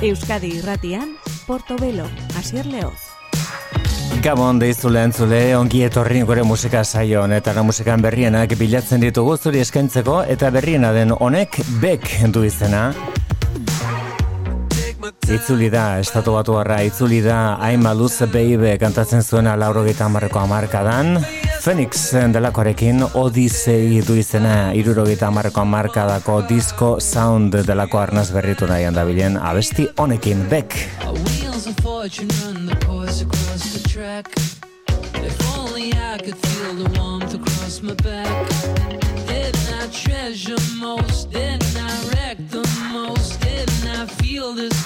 Euskadi irratian, Portobelo, Asier Leoz. Gabon deizu lehen zule, ongi etorri gure musika saio honetara musikan berrienak bilatzen ditugu zuri eskaintzeko eta berriena den honek bek du izena. Itzuli da, estatu batu harra, itzuli da, I'm a loose baby kantatzen zuena lauro gita amarreko amarkadan. Phoenix delakoarekin Odyssey du izena iruro gita amarreko amarkadako disco sound delako arnaz berritu nahi handabilen abesti honekin, bek. Treasure most, didn't I wreck the most? Didn't I feel this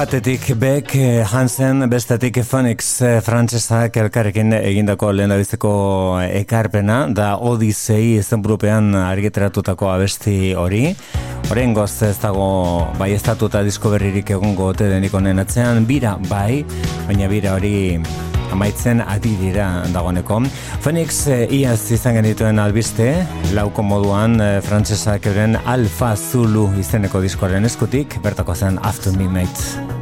Batetik Beck eh, Hansen, bestetik Phoenix eh, frantsesak elkarrekin egindako lehen ekarpena, da Odyssey izenburupean argiteratutako abesti hori. Horein goz ez dago bai estatuta disko berririk egongo ote denik honen atzean, bira bai, baina bira hori amaitzen adirira dagoeneko. Phoenix e, iaz izan genituen albiste, lauko moduan e, frantsesak euren Alfa Zulu izeneko diskoaren eskutik, bertako zen After Midnight.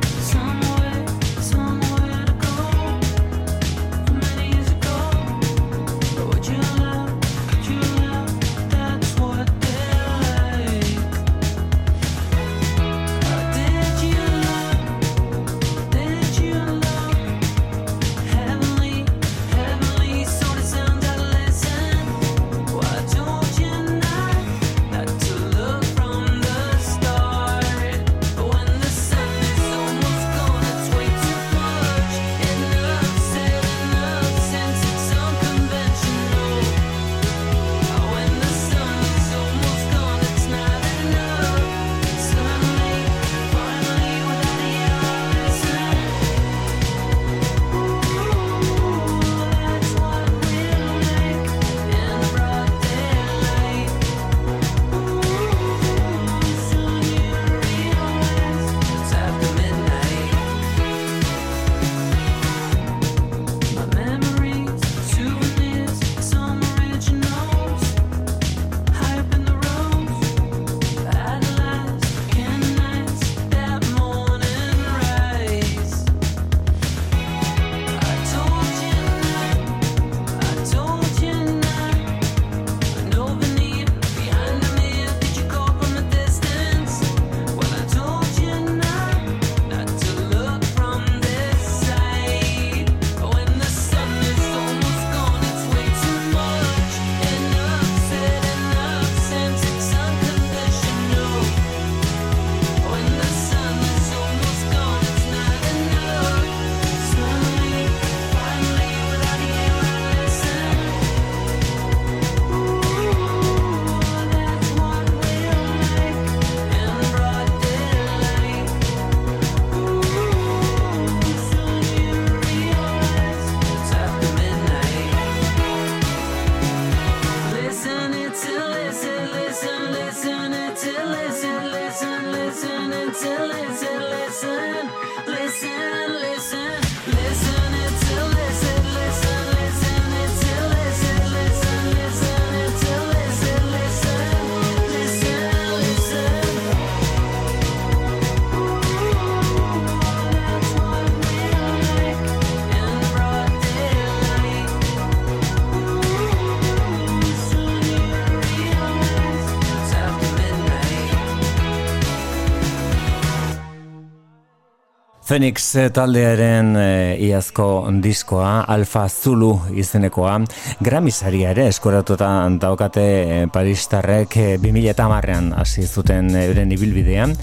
Phoenix eh, taldearen e, iazko diskoa, Alfa Zulu izenekoa, gramisaria ere eskoratuta daukate e, Paristarrek e, 2000 eta marrean hasi zuten euren ibilbidean,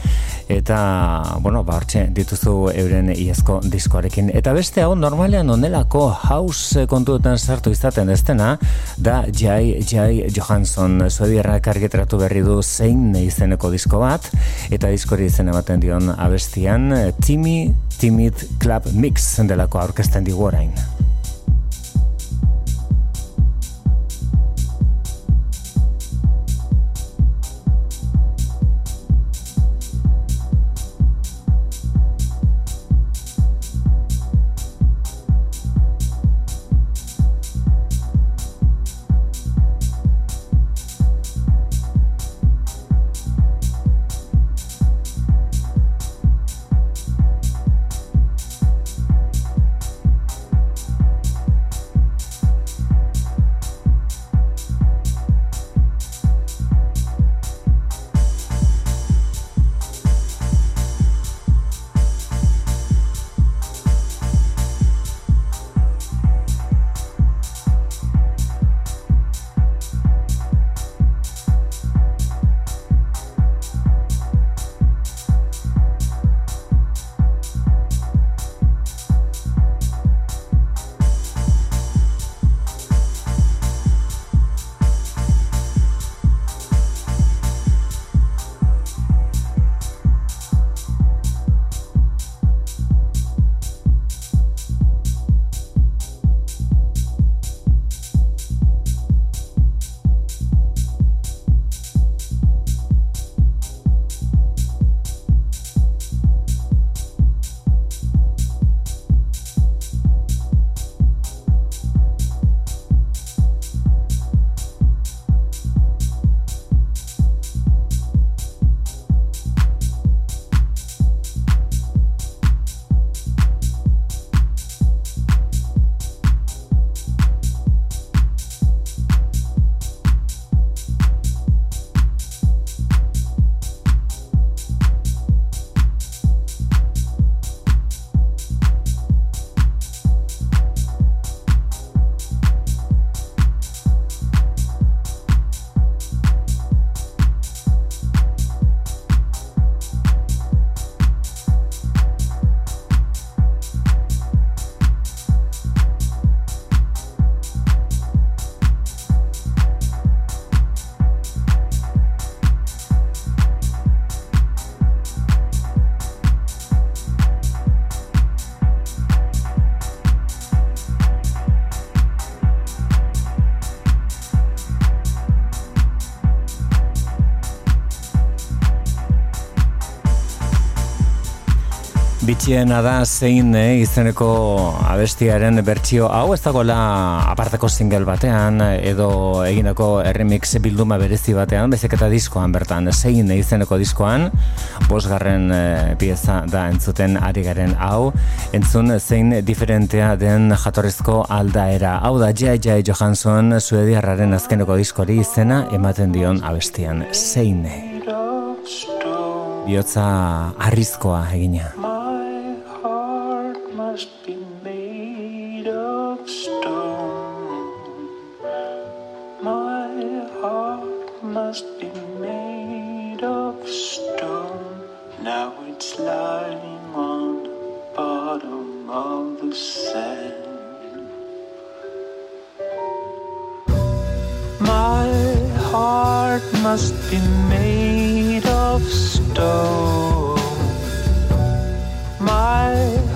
eta, bueno, ba, dituzu euren iazko diskoarekin. Eta beste hau, normalean onelako house kontuetan sartu izaten destena, da Jai Jai Johansson, suediarrak argitratu berri du zein izeneko disko bat, eta diskori izen ematen dion abestian, Timmy Timid Club Mix delako aurkezten digu orain. Bitxiena da zein eh, izeneko abestiaren bertsio hau ez dagoela aparteko single batean edo eginako remix bilduma berezi batean bezek eta diskoan bertan. Zein izeneko diskoan bosgarren eh, pieza da entzuten ari garen hau. Entzun zein diferentea den jatorrezko aldaera. Hau da Jai Jai Johansson suediarraren azkeneko diskori izena ematen dion abestian. Zein Biotza arrizkoa egina. Must be made of stone. My heart must be made of stone. Now it's lying on the bottom of the sand. My heart must be made of stone.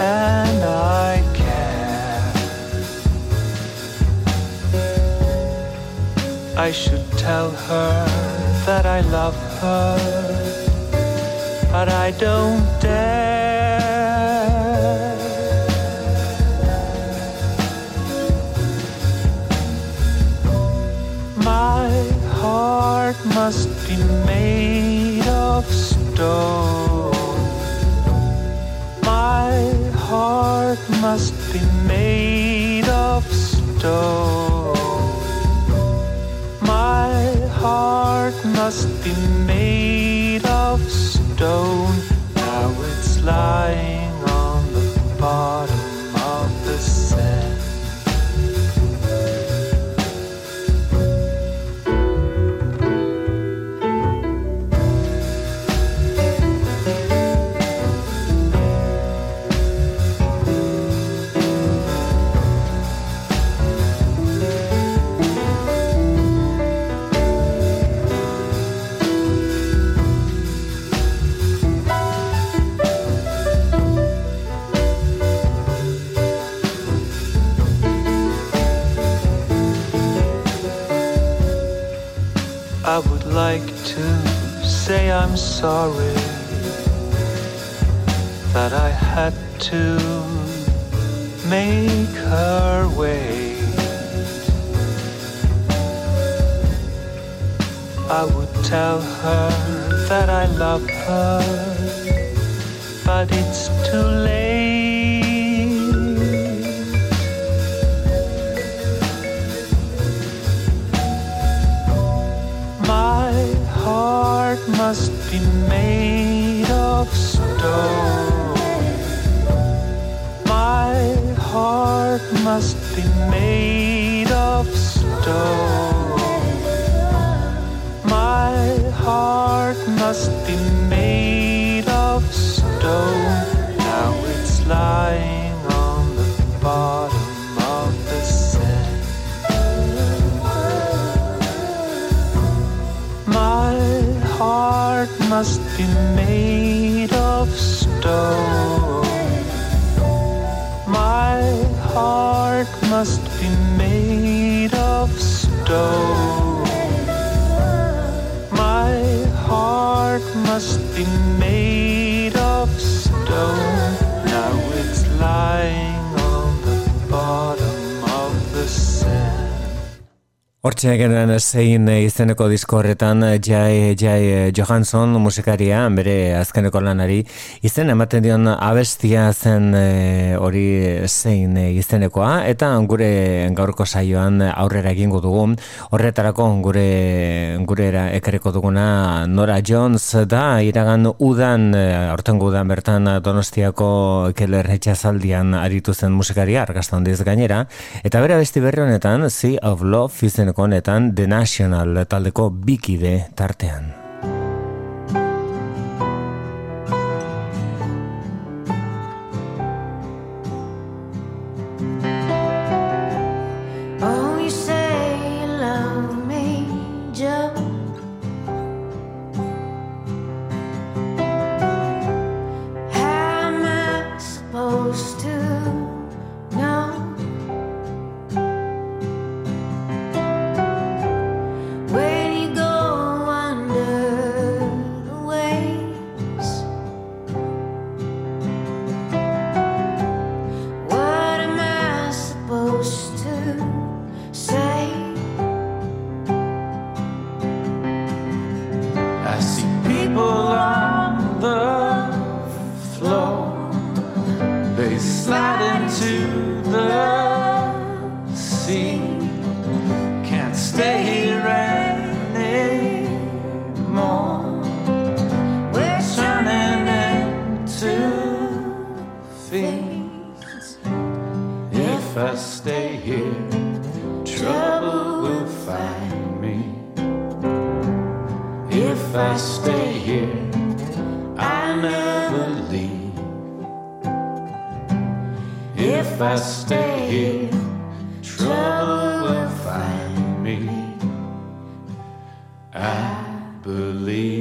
and I care. I should tell her that I love her, but I don't dare. My heart must be made of stone. Heart must be made of stone. My heart must be made of stone. Now it's lying on the bottom. Say I'm sorry that I had to make her wait. I would tell her that I love her, but it's too late. Be made of stone. My heart must be made of stone. My heart made of stone. My heart must be made of stone. Hortxe genuen zein izeneko disko horretan Jai, Jai Johansson musikaria, bere azkeneko lanari, izen ematen dion abestia zen hori zein izenekoa, eta gure gaurko saioan aurrera egingo dugu, horretarako gure gure ekareko duguna Nora Jones da, iragan udan, horten udan bertan donostiako keller etxazaldian aritu zen musikaria, argaztan diz gainera, eta bere abesti berri honetan, Sea of Love izeneko honetan The National taldeko bikide tartean. I stay here, I never leave. If I stay here, trouble will find me. I believe.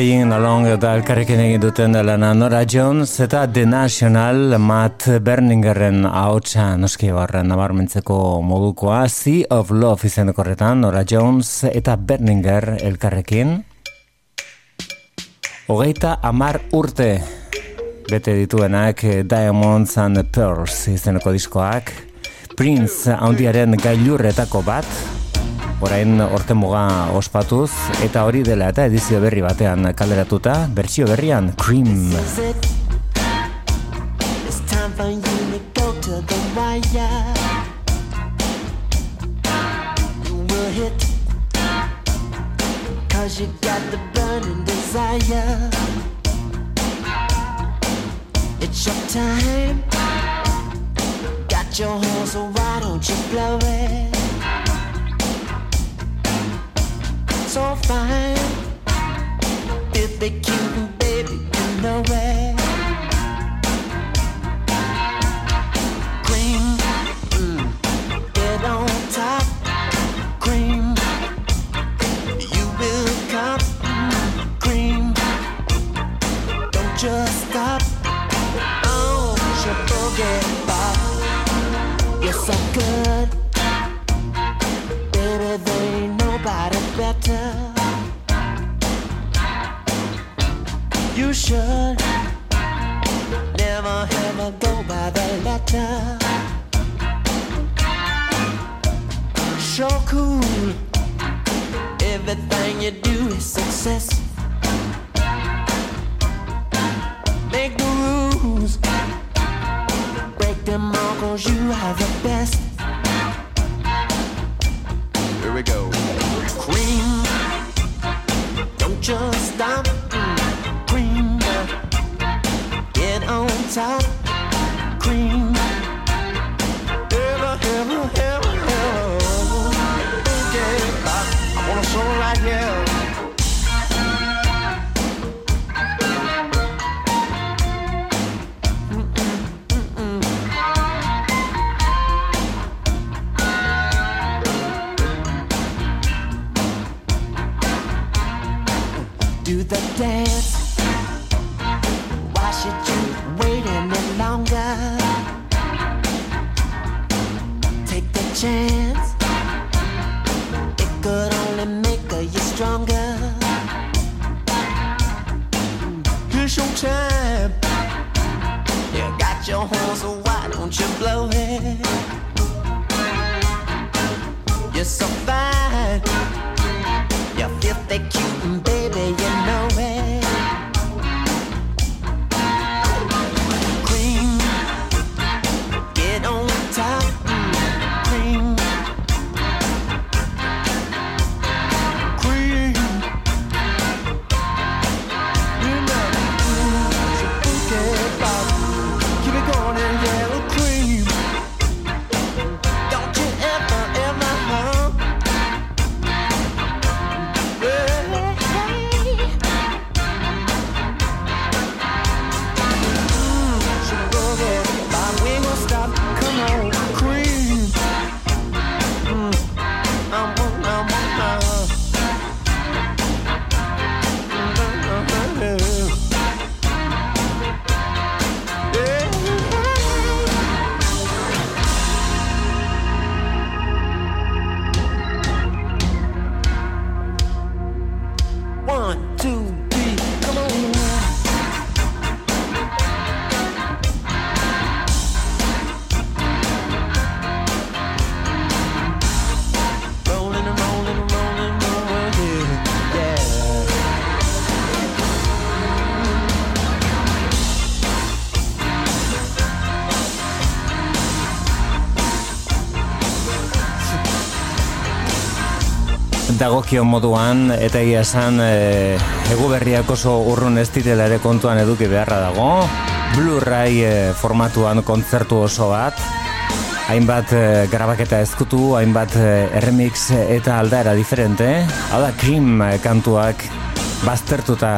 Playing Along eta elkarrekin egin duten lana. Nora Jones eta The National Matt Berningerren ahotsa noski barren nabarmentzeko modukoa. Sea of Love izeneko horretan Nora Jones eta Berninger elkarrekin. Hogeita amar urte bete dituenak Diamonds and Pearls izeneko diskoak. Prince handiaren gailurretako bat orain orte muga ospatuz eta hori dela eta edizio berri batean kaleratuta, bertsio berrian Cream. It's your time. Got your horse, so why don't you blow it so fine. Did they cute baby you know way? So cool, everything you do is success. Make the rules, break them all, cause you are the best. Dagokion moduan eta egia esan e, egu berriak oso urrun ez direla ere kontuan eduki beharra dago. Blu-ray e, formatuan kontzertu oso bat. Hainbat e, grabaketa ezkutu hainbat e, remix eta aldaera diferente. Hau da Cream kantuak baztertuta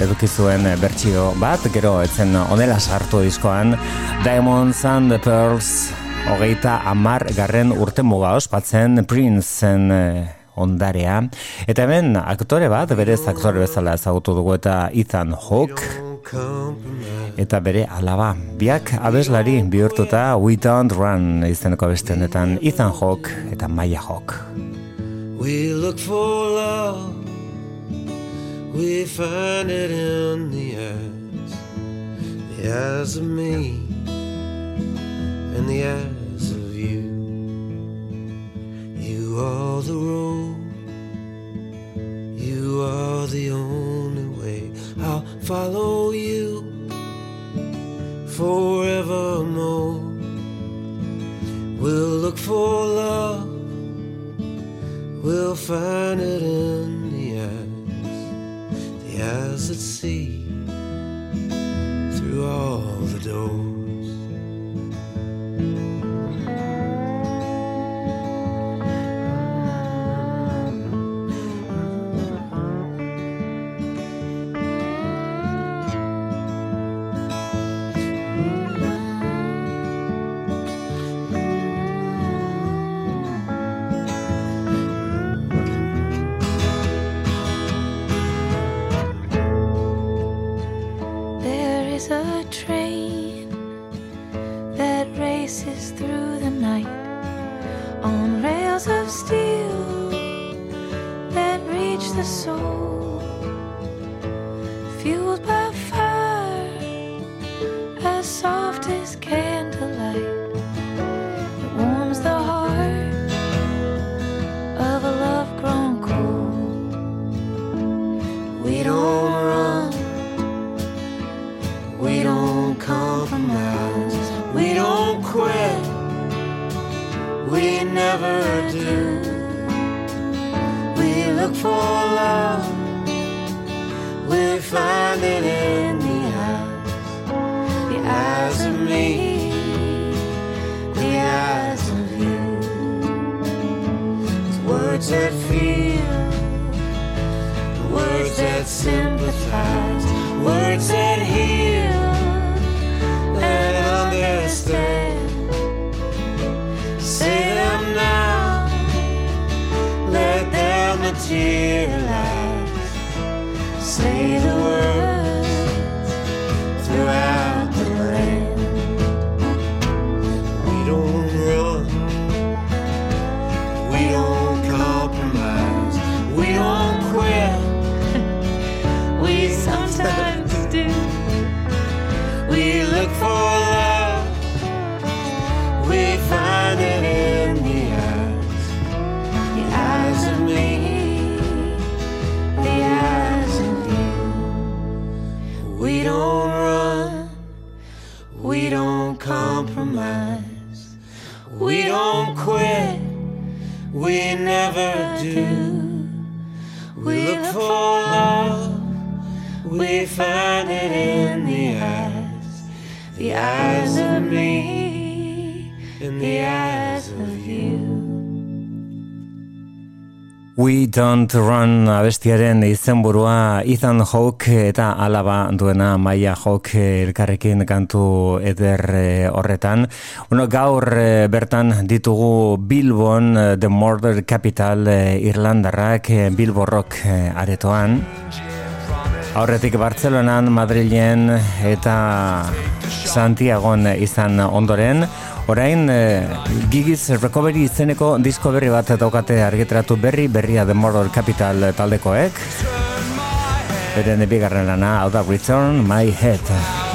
eduki zuen bertsio bat. Gero etzen onela sartu diskoan. Diamonds and the Pearls hogeita amar garren urte muga ospatzen Prince-en ondarea. Eta hemen aktore bat, berez aktore bezala ezagutu dugu eta Ethan Hawke. Eta bere alaba, biak abeslari bihurtuta We Don't Run izeneko abestenetan Ethan Hawke eta Maya Hawke. We look for love We find it in the eyes The eyes of me And the eyes are the road You are the only way I'll follow you forevermore. We'll look for love, we'll find it in the eyes, the eyes that see through all the doors. words that feel, words that sympathize, words that heal and understand. Say them now, let them materialize. Say the word. Don't Run abestiaren izenburua Ethan Hawke eta alaba duena Maya Hawke elkarrekin kantu eder eh, horretan. Uno, gaur eh, bertan ditugu Bilbon, eh, The Murder Capital Irlandarrak, Bilbo Rock aretoan. Aurretik Bartzelonan, Madrilen eta Santiagon izan ondoren. Orain, e, Gigiz Recovery izeneko disko berri bat daukate argitratu berri, berria The Moral Capital taldekoek. Beren ebigarren lana, hau da Return My Head.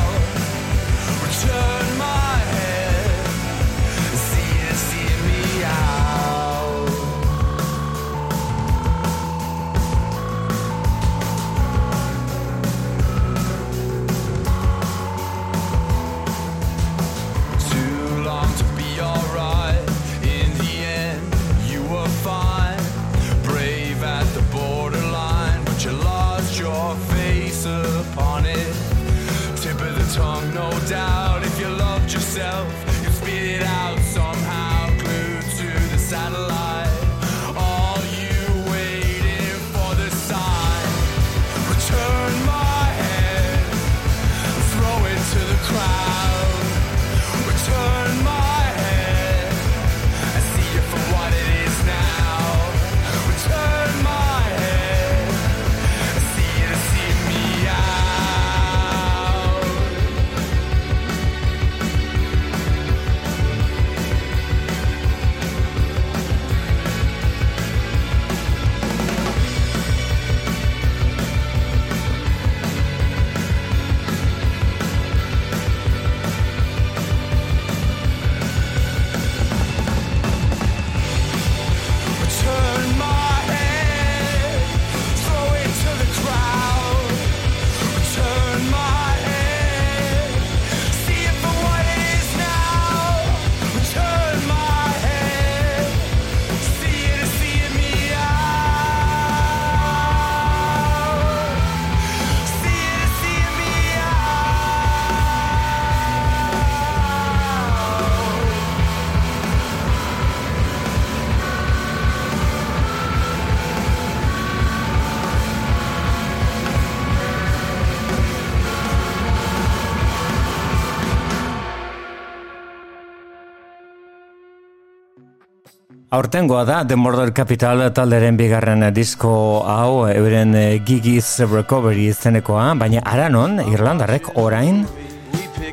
Aurtengoa da The Murder Capital talderen bigarren disko hau euren eh, Gigi's Recovery izenekoa, baina aranon Irlandarrek orain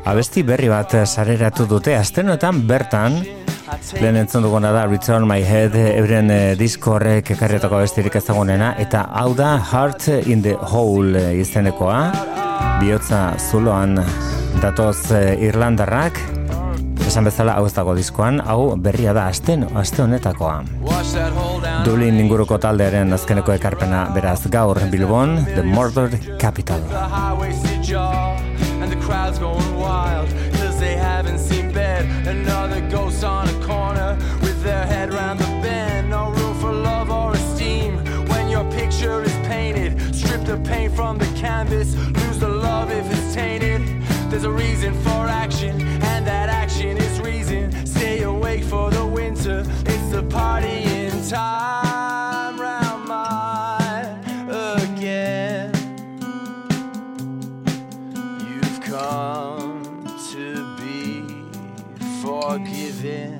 abesti berri bat sareratu dute. Astenoetan bertan lehen entzun duguna da Return My Head euren eh, disko horrek ekarrietako abestirik ezagunena eta hau da Heart in the Hole izenekoa. Bihotza zuloan datoz eh, Irlandarrak esan bezala hau ez dago diskoan, hau berria da asten, aste honetakoa. Dublin inguruko taldearen azkeneko ekarpena beraz gaur Bilbon, The Murder Capital. There's a reason for time. Round mine again. You've come to be forgiven.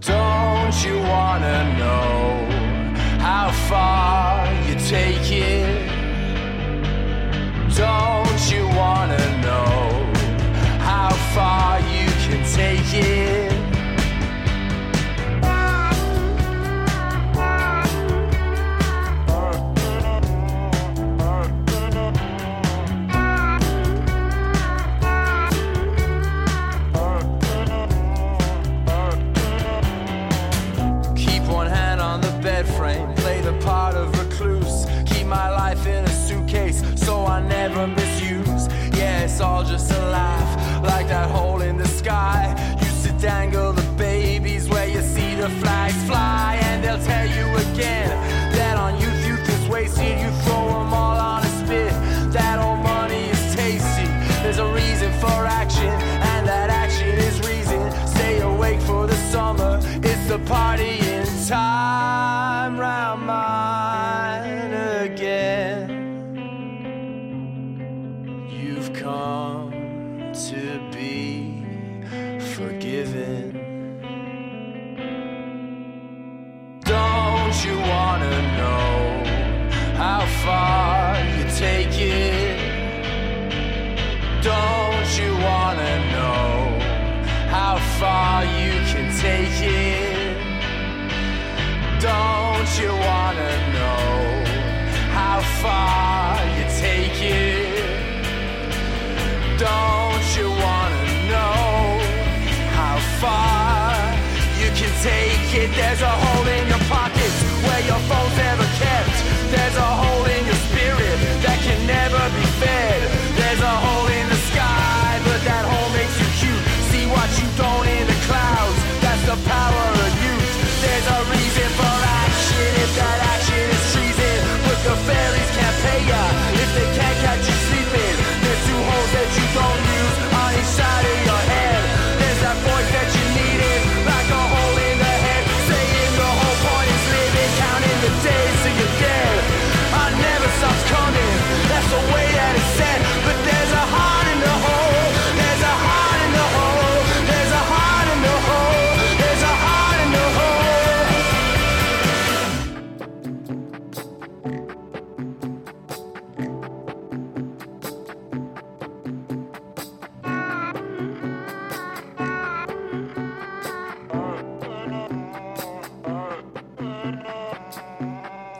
Don't you wanna know how far you take it? Don't you wanna know? How far you can take it. It's all just a laugh like that hole in the sky. Used to dangle the babies where you see the flags you want. Power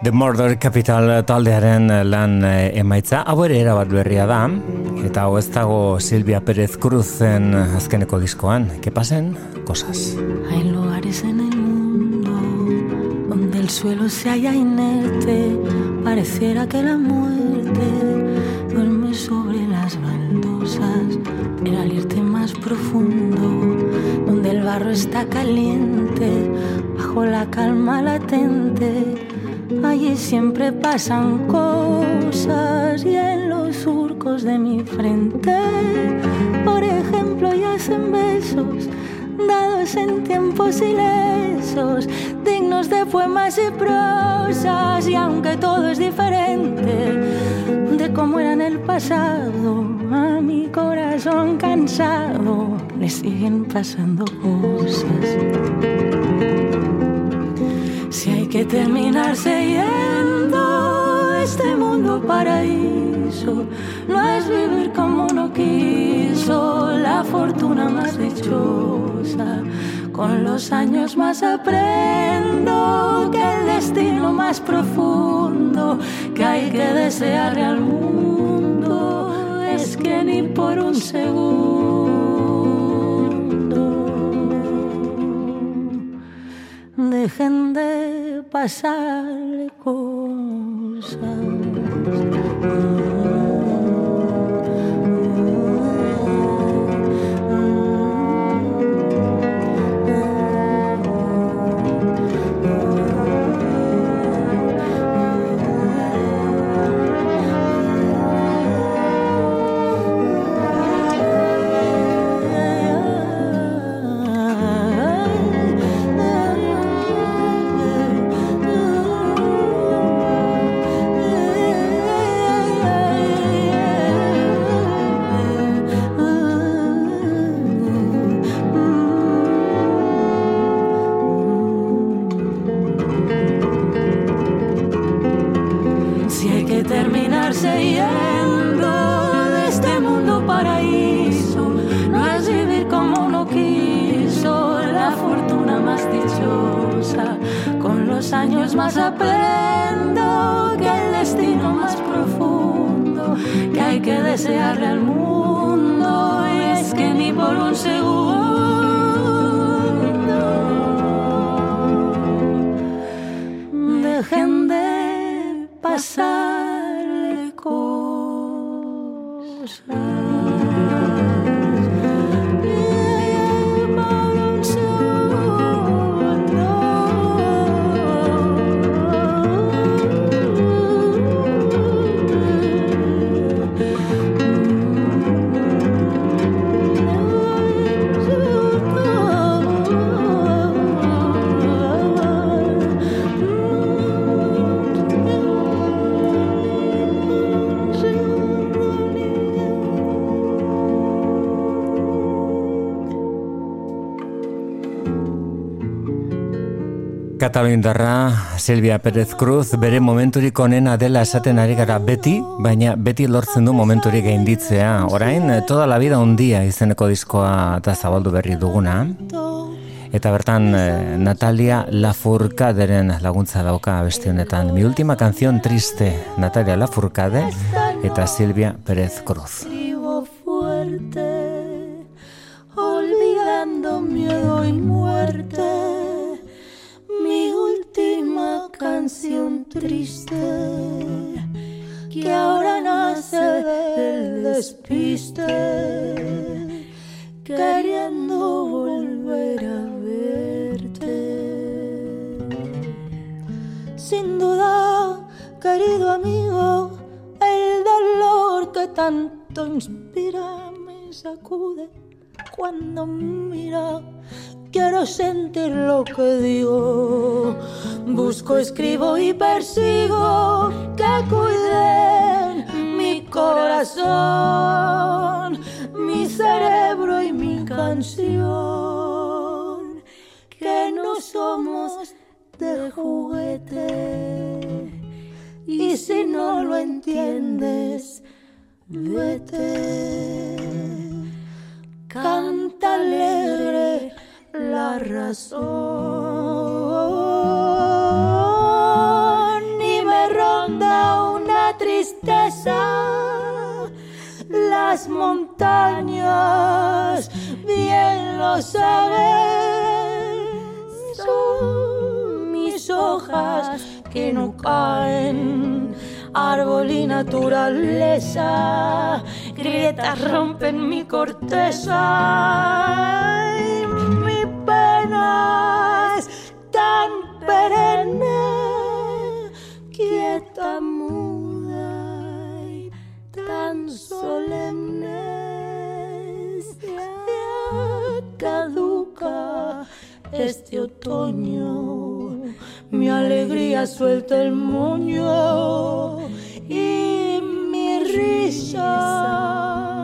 The Murder Capital taldearen lan eh, emaitza, hau ere erabat berria da, eta hau ez dago Silvia Pérez Cruzen azkeneko diskoan, que pasen cosas. Hay lugares en el mundo donde el suelo se halla inerte, pareciera que la muerte duerme sobre las baldosas, pero al irte más profundo, donde el barro está caliente, bajo la calma latente, allí siempre pasan cosas y en los surcos de mi frente, por ejemplo, yacen besos dados en tiempos ilesos, dignos de poemas y prosas, y aunque todo es diferente de cómo era en el pasado, a mi corazón cansado le siguen pasando cosas. Que terminarse yendo este mundo paraíso, no es vivir como uno quiso, la fortuna más dichosa. Con los años más aprendo que el destino más profundo que hay que desearle al mundo es que ni por un segundo dejen de pasar cosas. katalindarra Silvia Pérez Cruz bere momenturik onena dela esaten ari gara beti, baina beti lortzen du momenturik gainditzea. Orain, toda la vida un día izeneko diskoa eta zabaldu berri duguna. Eta bertan eh, Natalia Lafourcaderen laguntza dauka beste honetan. Mi última canción triste, Natalia Lafourcade eta Silvia Pérez Cruz. profunda una tristeza. Las montañas, bien lo saben, son mis hojas que no caen. Árbol y naturaleza, grietas rompen mi corteza. Y mi pena es tan perenne inquieta, muda y tan solemne se caduca este otoño. Mi alegría suelta el moño y mi risa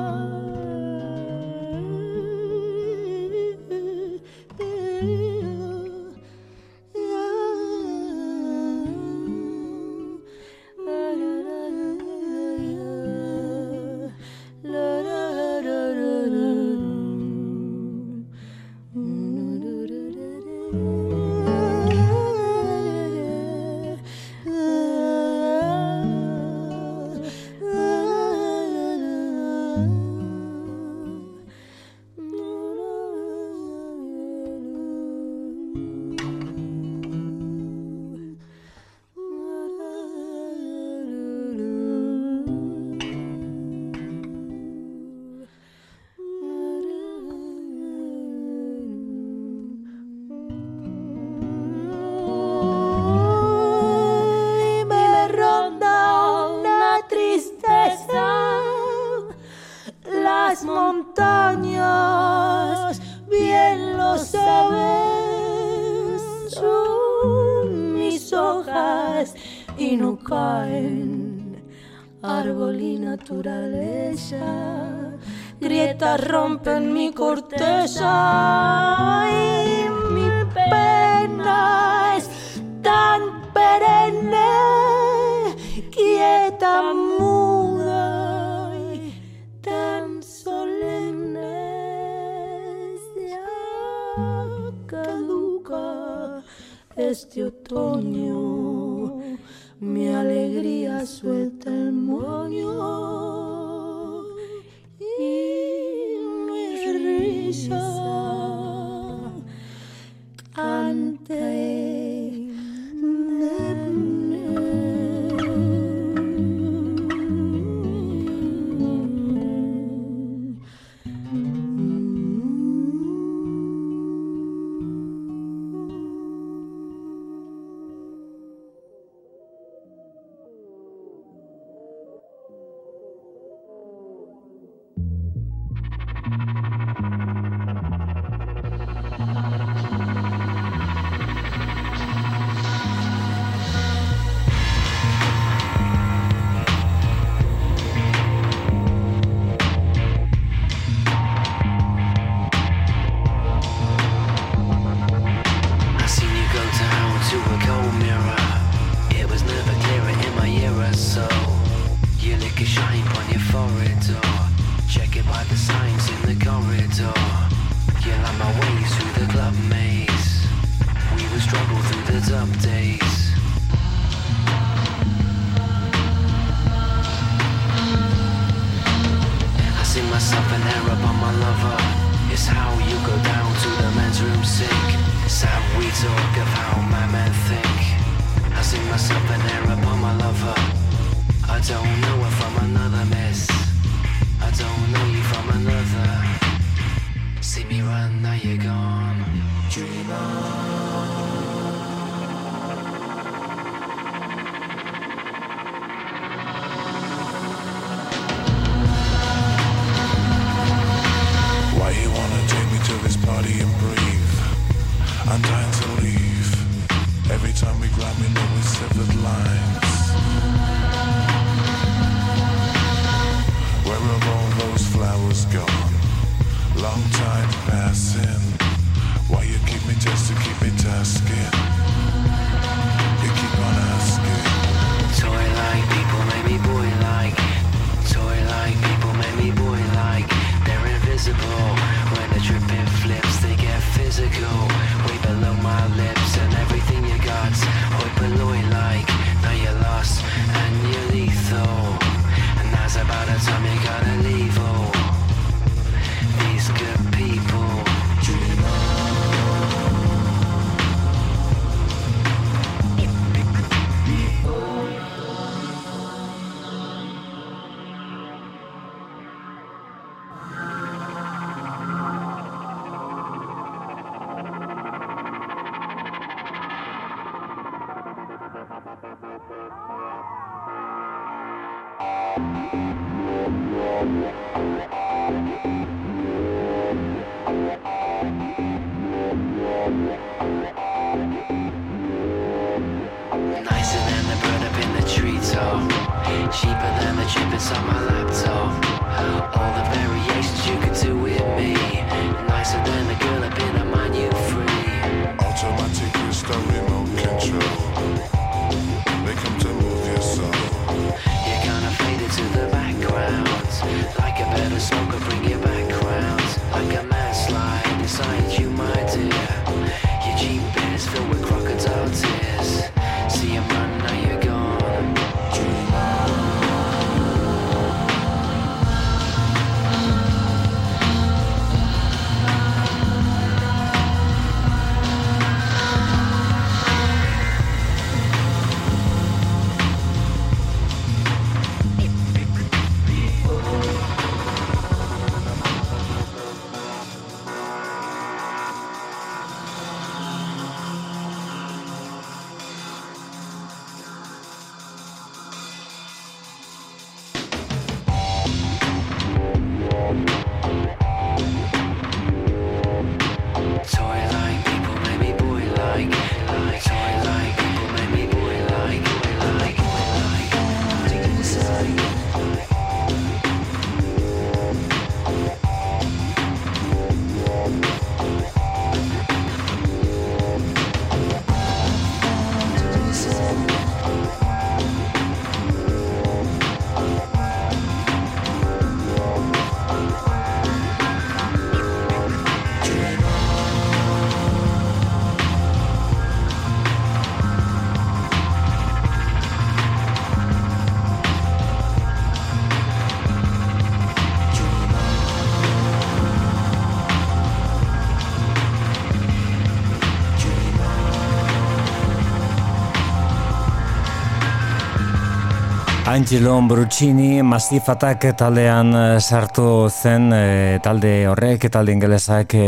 Angelo Bruccini mastifatak taldean eh, sartu zen e, talde horrek, talde ingelesak e,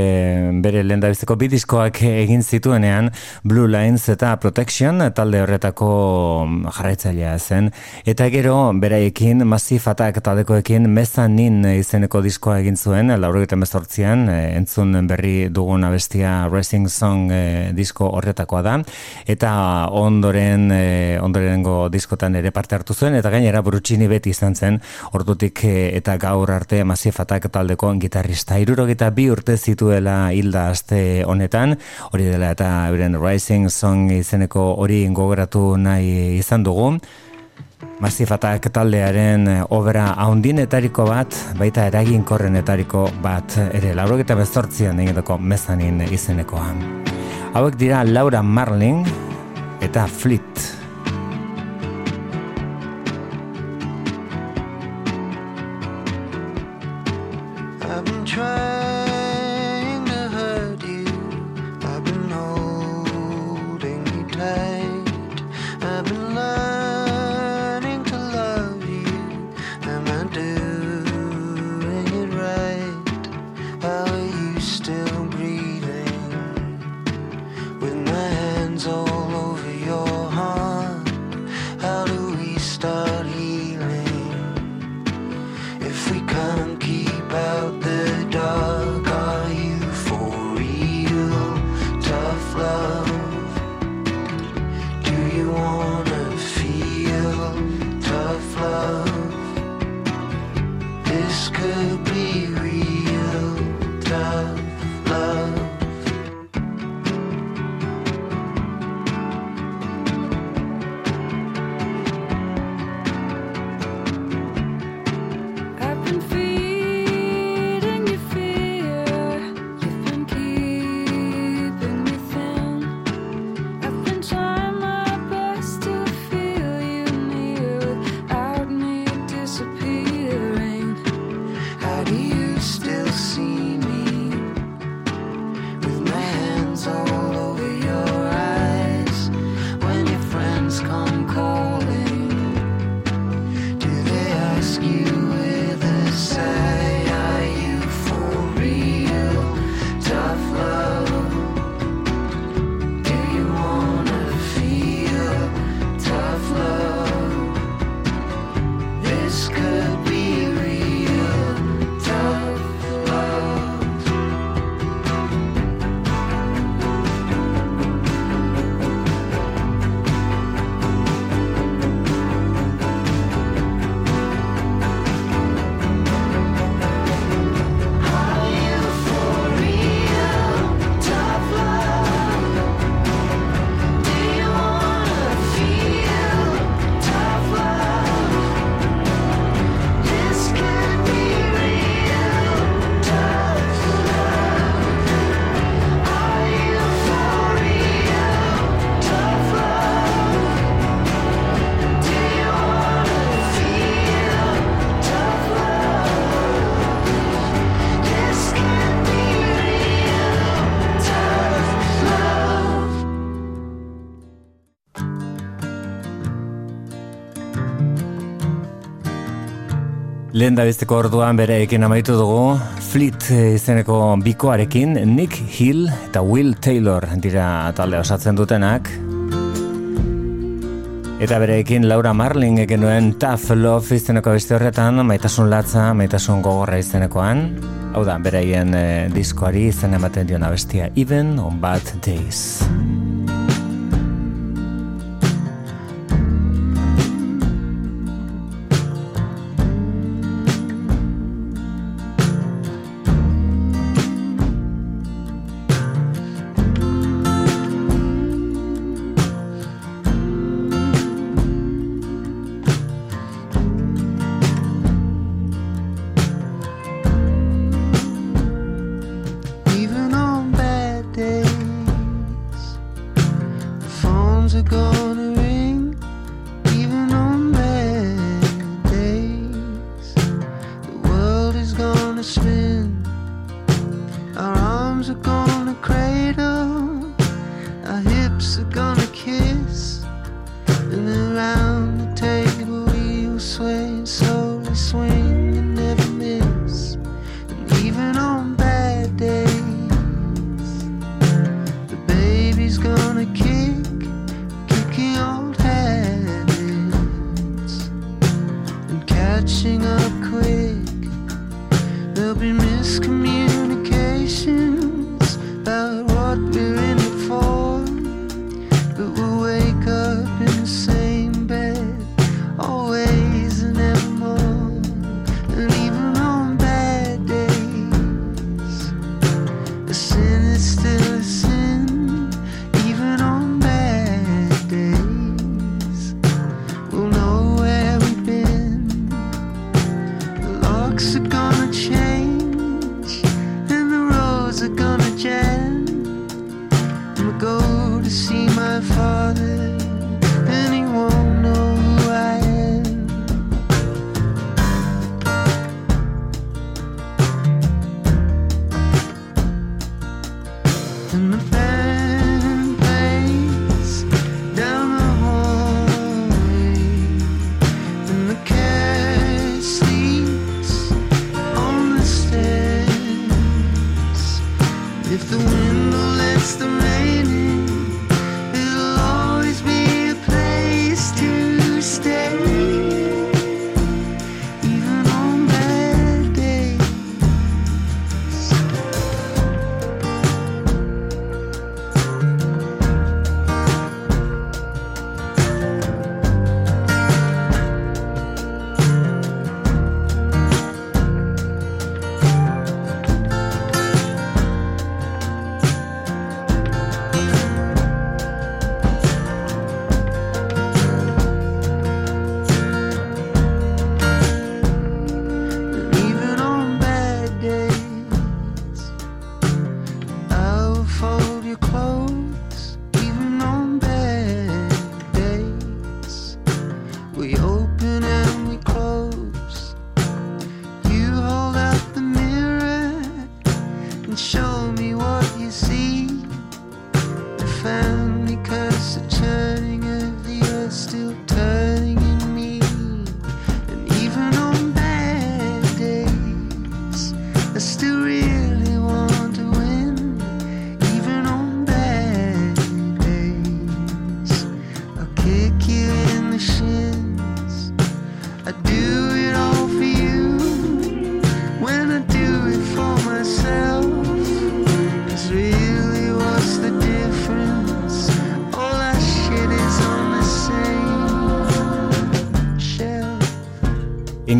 bere lehen bizteko bidiskoak egin zituenean Blue Lines eta Protection talde horretako mm, jarraitzailea zen. Eta gero beraiekin mastifatak taldekoekin mezanin izeneko diskoa egin zuen, laurogeita mezortzian e, entzun berri dugun abestia Racing Song disko horretakoa da. Eta ondoren, ondorengo diskotan ere parte hartu zuen, eta gainera Brutxini beti izan zen, ordutik eh, eta gaur arte maziefatak taldeko gitarrista. Irurogita bi urte zituela hilda aste honetan, hori dela eta euren Rising Song izeneko hori gogoratu nahi izan dugu. Mazifatak taldearen eh, obra haundinetariko bat, baita eraginkorrenetariko bat ere, laurogeta bezortzian egiteko mezanin izenekoan. Hauek dira Laura Marling eta Fleet. Lehen da bizteko orduan bere ekin amaitu dugu Fleet izeneko bikoarekin Nick Hill eta Will Taylor dira talde osatzen dutenak. Eta bereekin Laura Marling genuen Tough Love izeneko beste horretan maitasun latza, maitasun gogorra izenekoan. Hau da, bereien eh, diskoari izen ematen diona bestia Even on Bad Days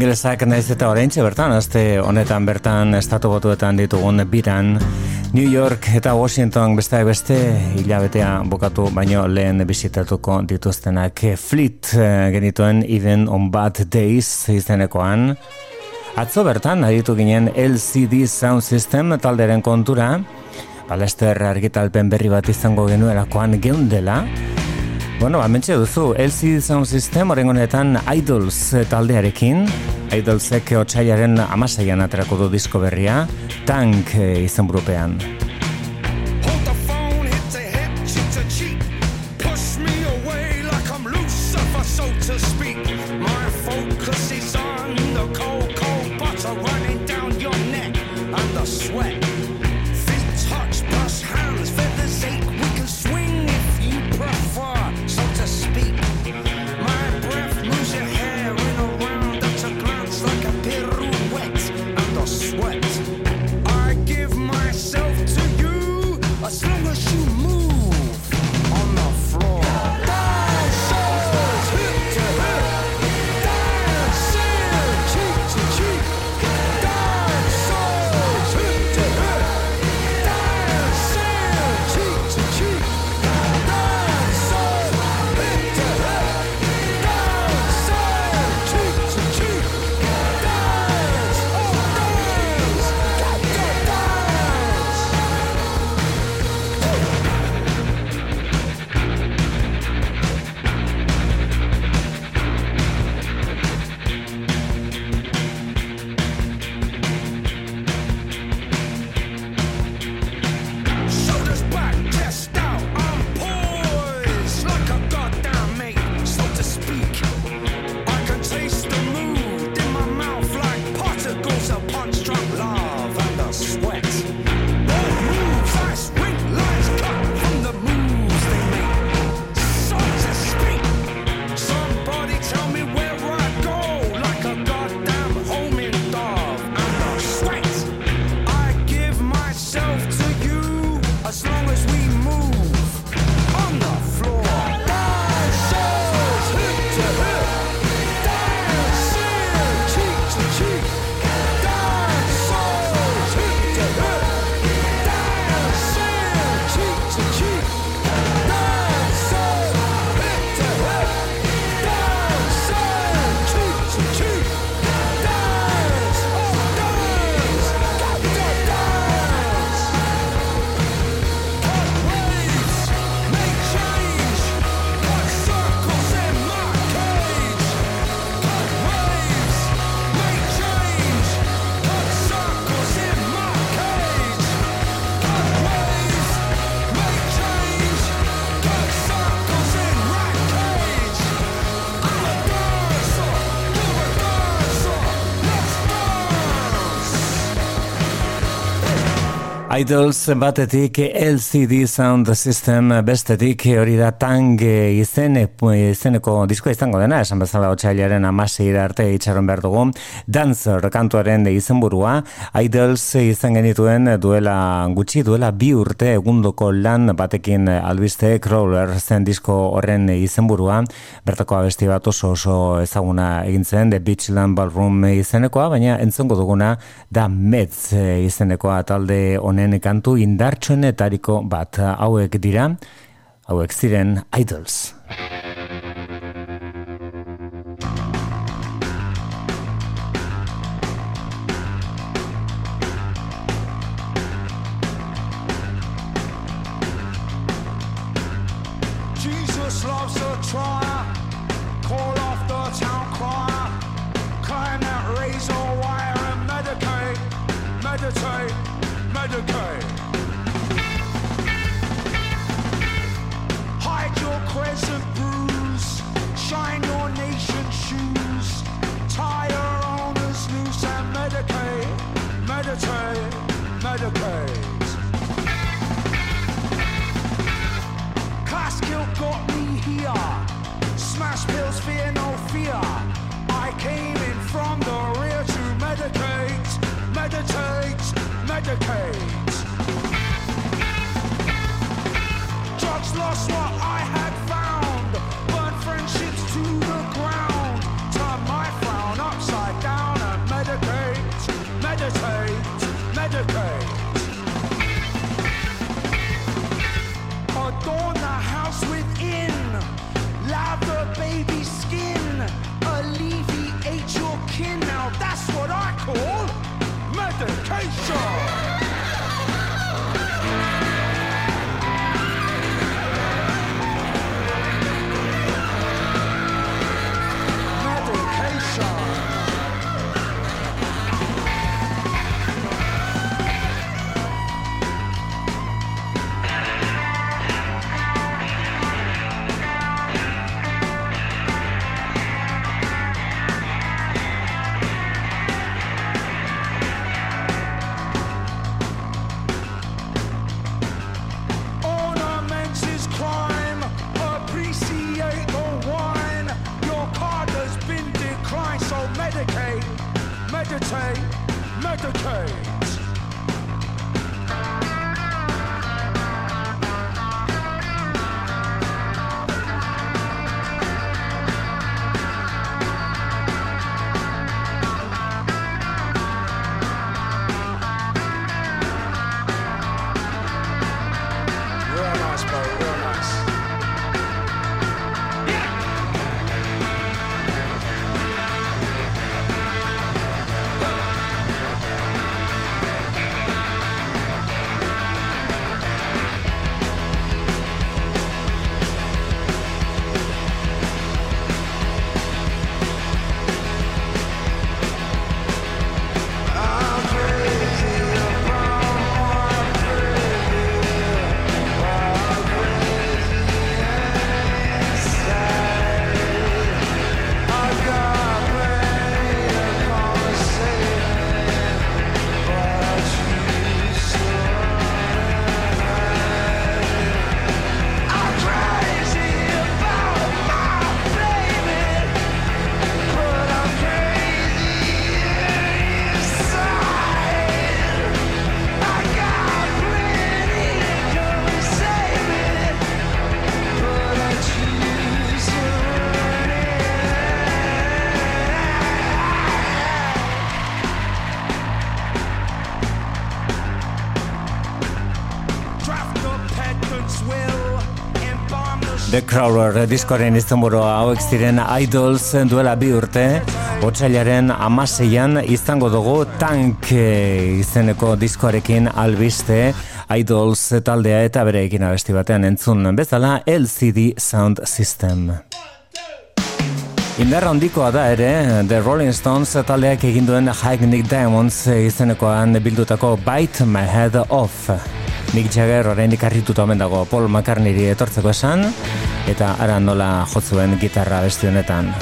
ingelesak naiz eta oraintxe bertan, azte honetan bertan estatu botuetan ditugun biran New York eta Washington beste beste hilabetea bokatu baino lehen bizitatuko dituztenak. Fleet eh, genituen even on bad days izenekoan. Atzo bertan aditu ginen LCD Sound System talderen kontura. Balester argitalpen berri bat izango genuelakoan geundela. Bueno, amentxe duzu, LCD Sound System honetan Idols taldearekin Idolsek otxaiaren amaseian aterako du disko berria, Tank eh, Idols batetik LCD Sound System bestetik hori da tang izene, izeneko diskoa izango dena, esan bezala otxailaren amasei arte itxaron behar dugu. Dancer kantuaren izenburua, Idols izan genituen duela gutxi, duela bi urte egundoko lan batekin albiste Crawler zen disko horren izenburua, bertako abesti bat oso oso ezaguna egin zen, The Beachland Ballroom izenekoa, baina entzongo duguna da Metz izenekoa talde honen kantu indartsuenetariko bat hauek dira, hauek ziren Idols. Crawler diskoaren izenburu hauek ziren Idols duela bi urte, otxailaren amaseian izango dugu tank eh, izeneko diskoarekin albiste Idols taldea eta bereekin abesti batean entzun bezala LCD Sound System. Indarra handikoa da ere, The Rolling Stones taldeak egin duen High Nick Diamonds izenekoan bildutako Bite My Head Off. Mick Jagger oraindik harrituta omen dago Paul McCartneyri etortzeko esan, eta ara nola jotzuen gitarra besti honetan.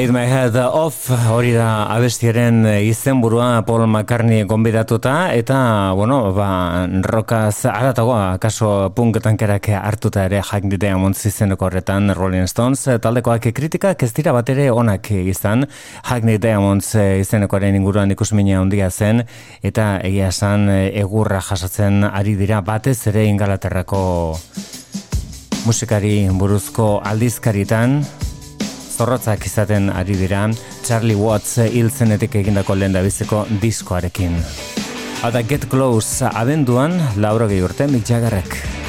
Bite My Head Off hori da abestiaren izenburua Paul McCartney gonbidatuta eta, bueno, ba, rokaz aratagoa, kaso punketankerak hartuta ere Hack the Diamonds horretan Rolling Stones taldekoak kritikak ez dira bat ere onak izan. Hack the Diamonds izenekoaren inguruan ikusmina handia zen eta egia esan egurra jasotzen ari dira batez ere ingalaterrako musikari buruzko aldizkaritan zorrotzak izaten ari dira Charlie Watts hil zenetik egindako lehen da biziko diskoarekin. Hada Get Close abenduan, lauro gehi urte, Mick Jaggerrek.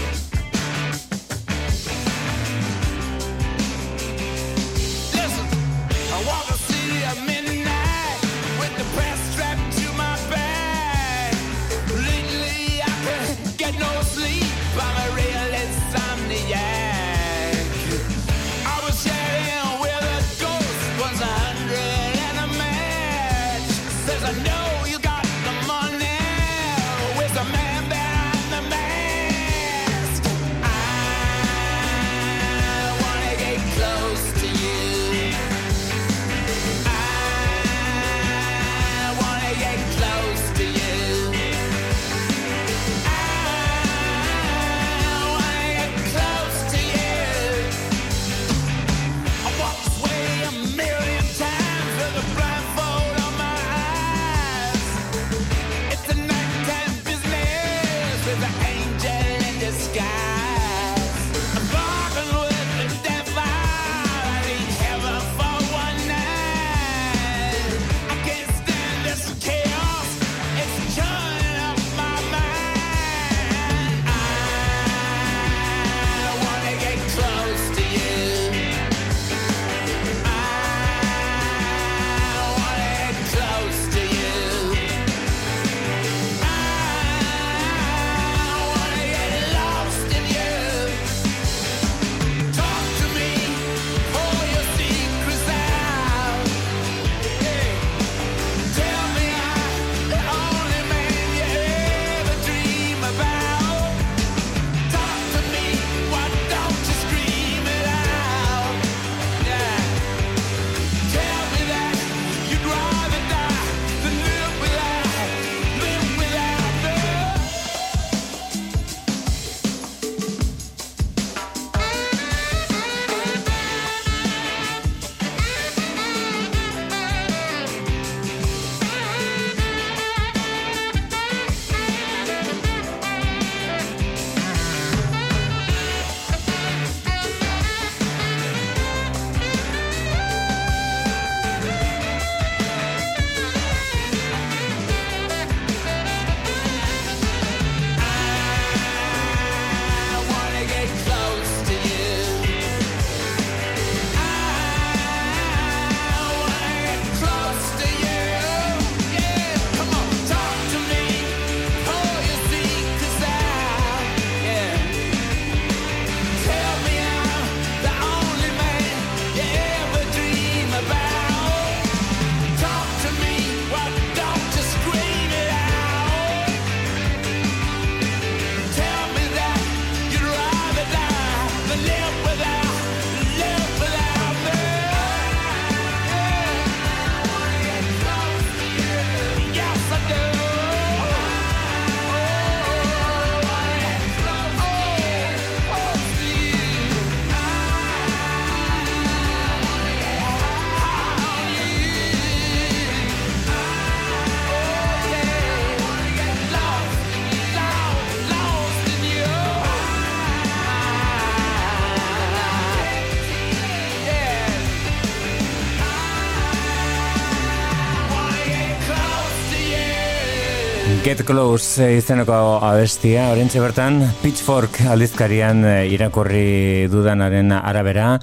Get Close eh, izeneko abestia, orintxe bertan Pitchfork aldizkarian eh, irakurri dudanaren arabera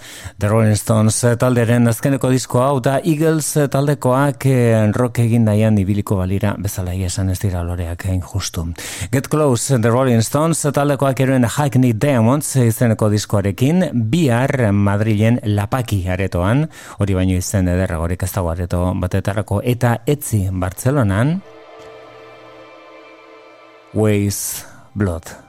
The Rolling Stones talderen azkeneko disko hau Eagles taldekoak eh, rock egin daian ibiliko balira bezala esan ez dira loreak egin justu. Get Close The Rolling Stones taldekoak eruen Hackney Diamonds izeneko diskoarekin bihar Madrilen lapaki aretoan, hori baino izen ederra gorik ez dago areto batetarako eta etzi Bartzelonan Ways Blood.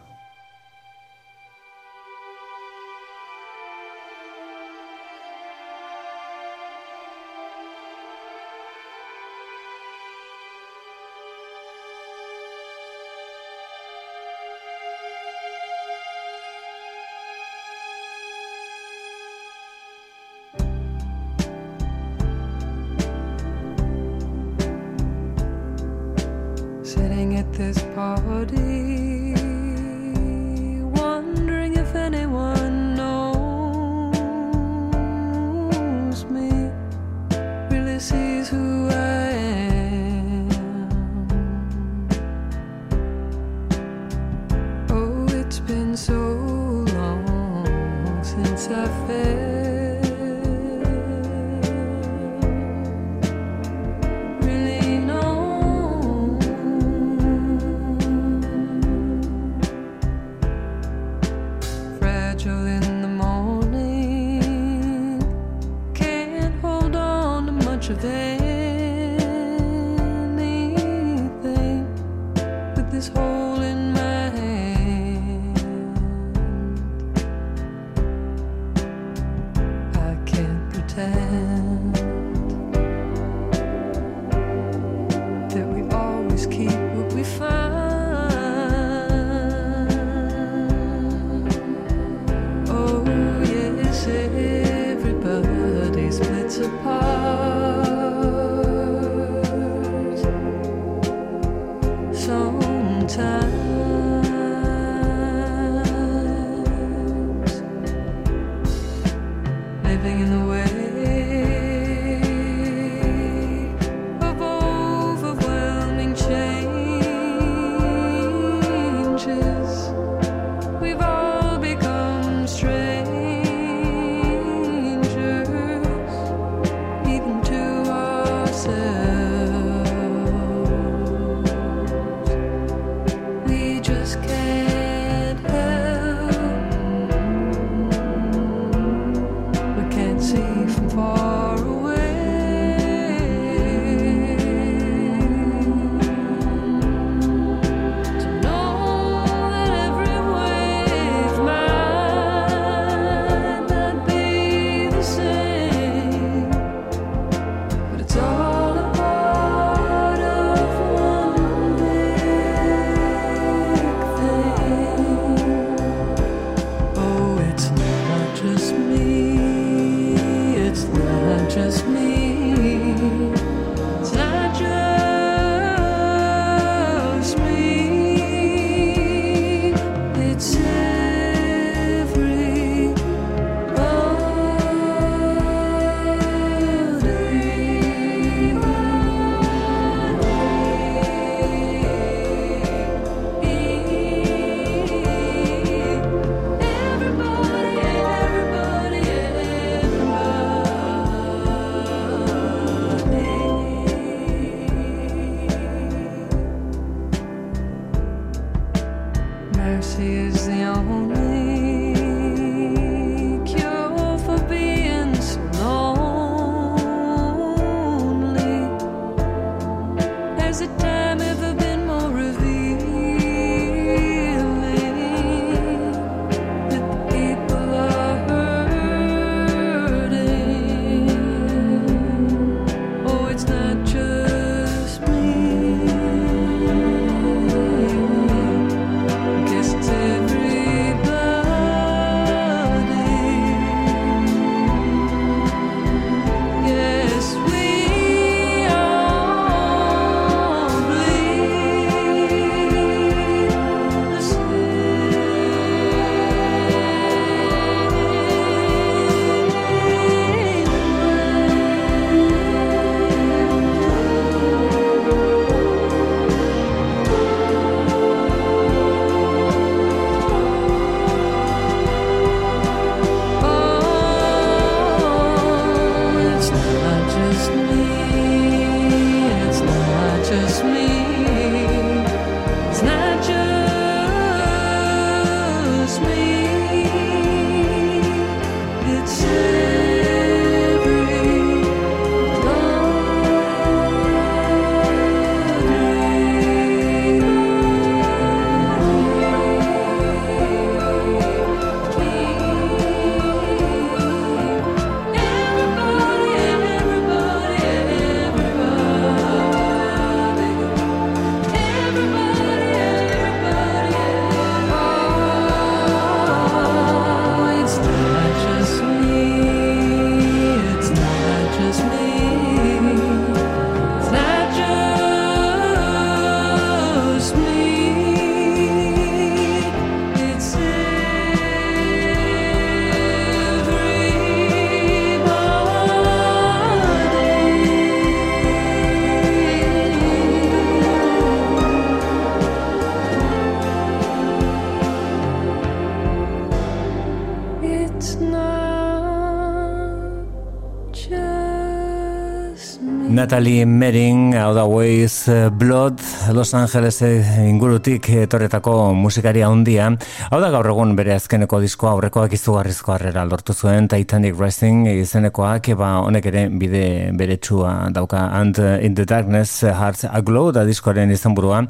Natalie Mering, Other Ways Blood, Los Angeles ingurutik etorretako musikaria handia. Hau da gaur egun bere azkeneko disko aurrekoak izugarrizko harrera lortu zuen Titanic Rising izenekoak, eba honek ere bide bere txua dauka. And in the Darkness Hearts Aglow da diskoaren izan burua,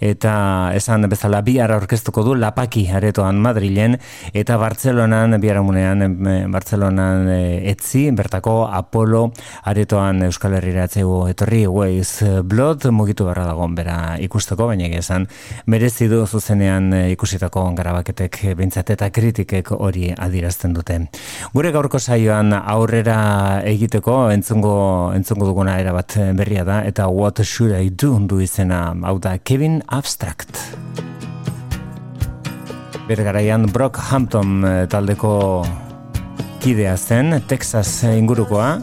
eta esan bezala bi ara orkestuko du Lapaki aretoan Madrilen, eta Bartzelonan, bi aramunean Bartzelonan eh, etzi, bertako Apollo aretoan Euskal Herriera zeu etorri eh, Blood mugitu barra dagoen bera ikusteko, baina esan merezi du zuzenean eh, ikusitako garabaketek bintzat eta kritikek hori adirazten dute. Gure gaurko saioan aurrera egiteko entzungo, entzungo duguna erabat berria da eta What Should I Do du izena hau da Kevin Abstract. Bergaraian Brock Hampton eh, taldeko kidea zen, Texas ingurukoa,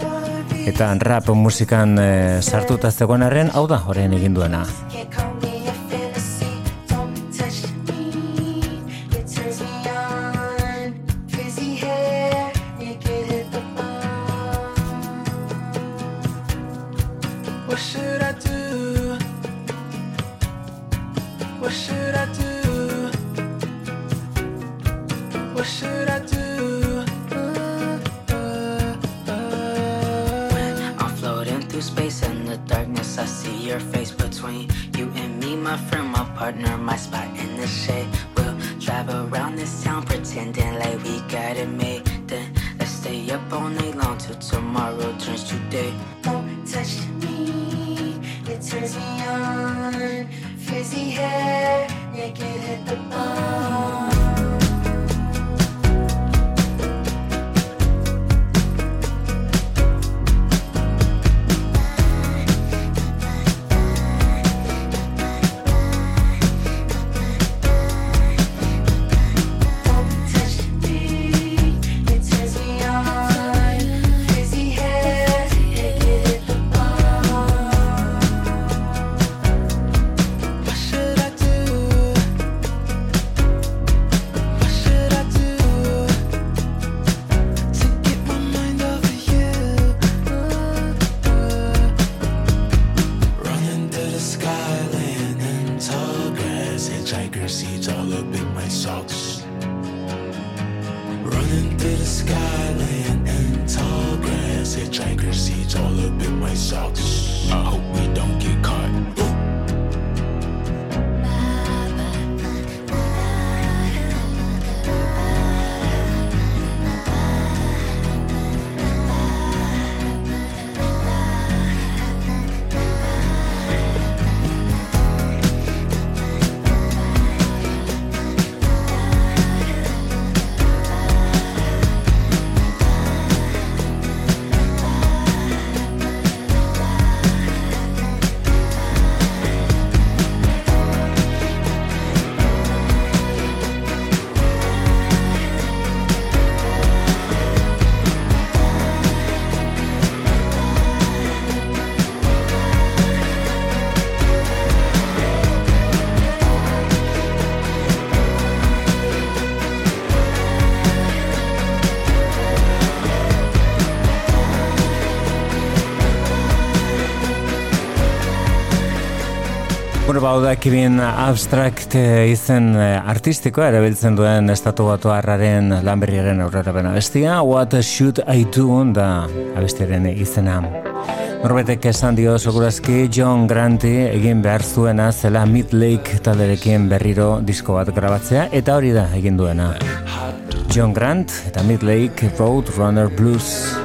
eta rap musikan e, sartuta zegoen arren, hau da, horren egin duena. my friend, my partner, my spy. Ba, kibin abstract eh, izen eh, artistikoa erabiltzen duen estatu batu harraren lanberriaren aurrera bena bestia. What should I do da abestiaren izena. Norbetek esan dio segurazki John Granti egin behar zuena zela Mid Lake talderekin berriro disko bat grabatzea eta hori da egin duena. John Grant eta Mid Lake Road Runner Blues.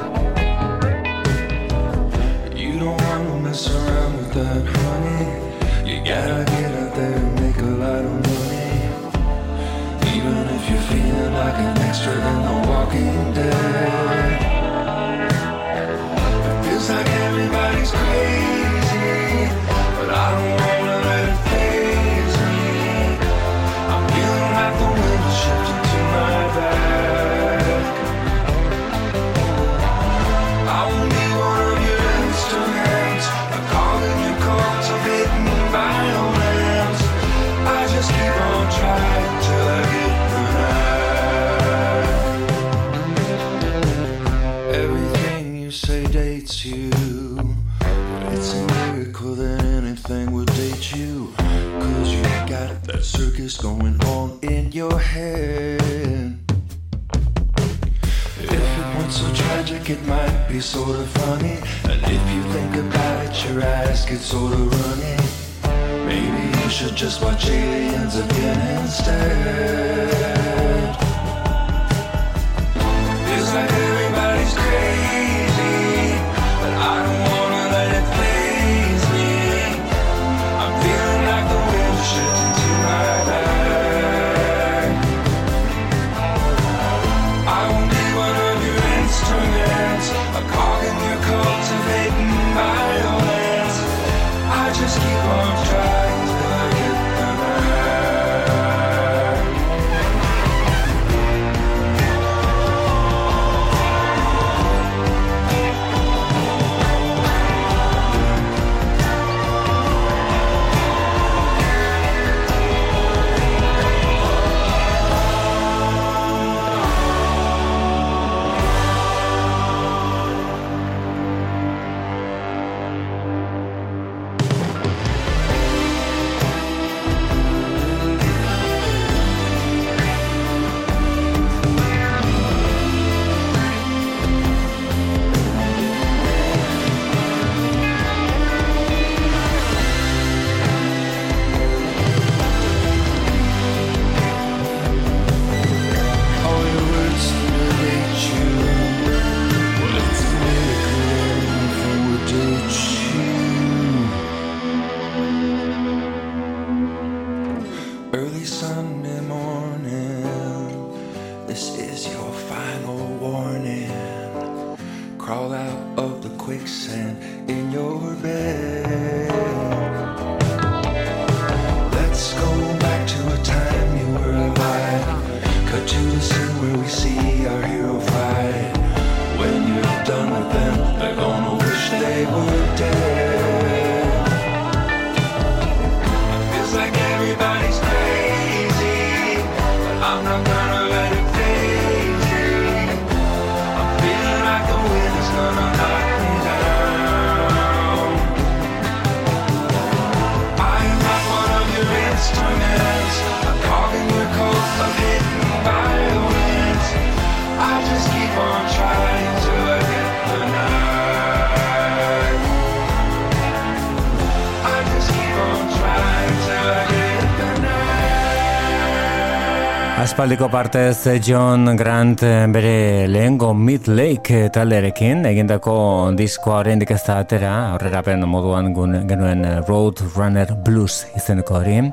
Aspaldiko partez John Grant eh, bere lehengo Mid Lake talderekin egindako diskoa oraindik ez da atera, aurrerapen moduan genuen Road Runner Blues izeneko hori.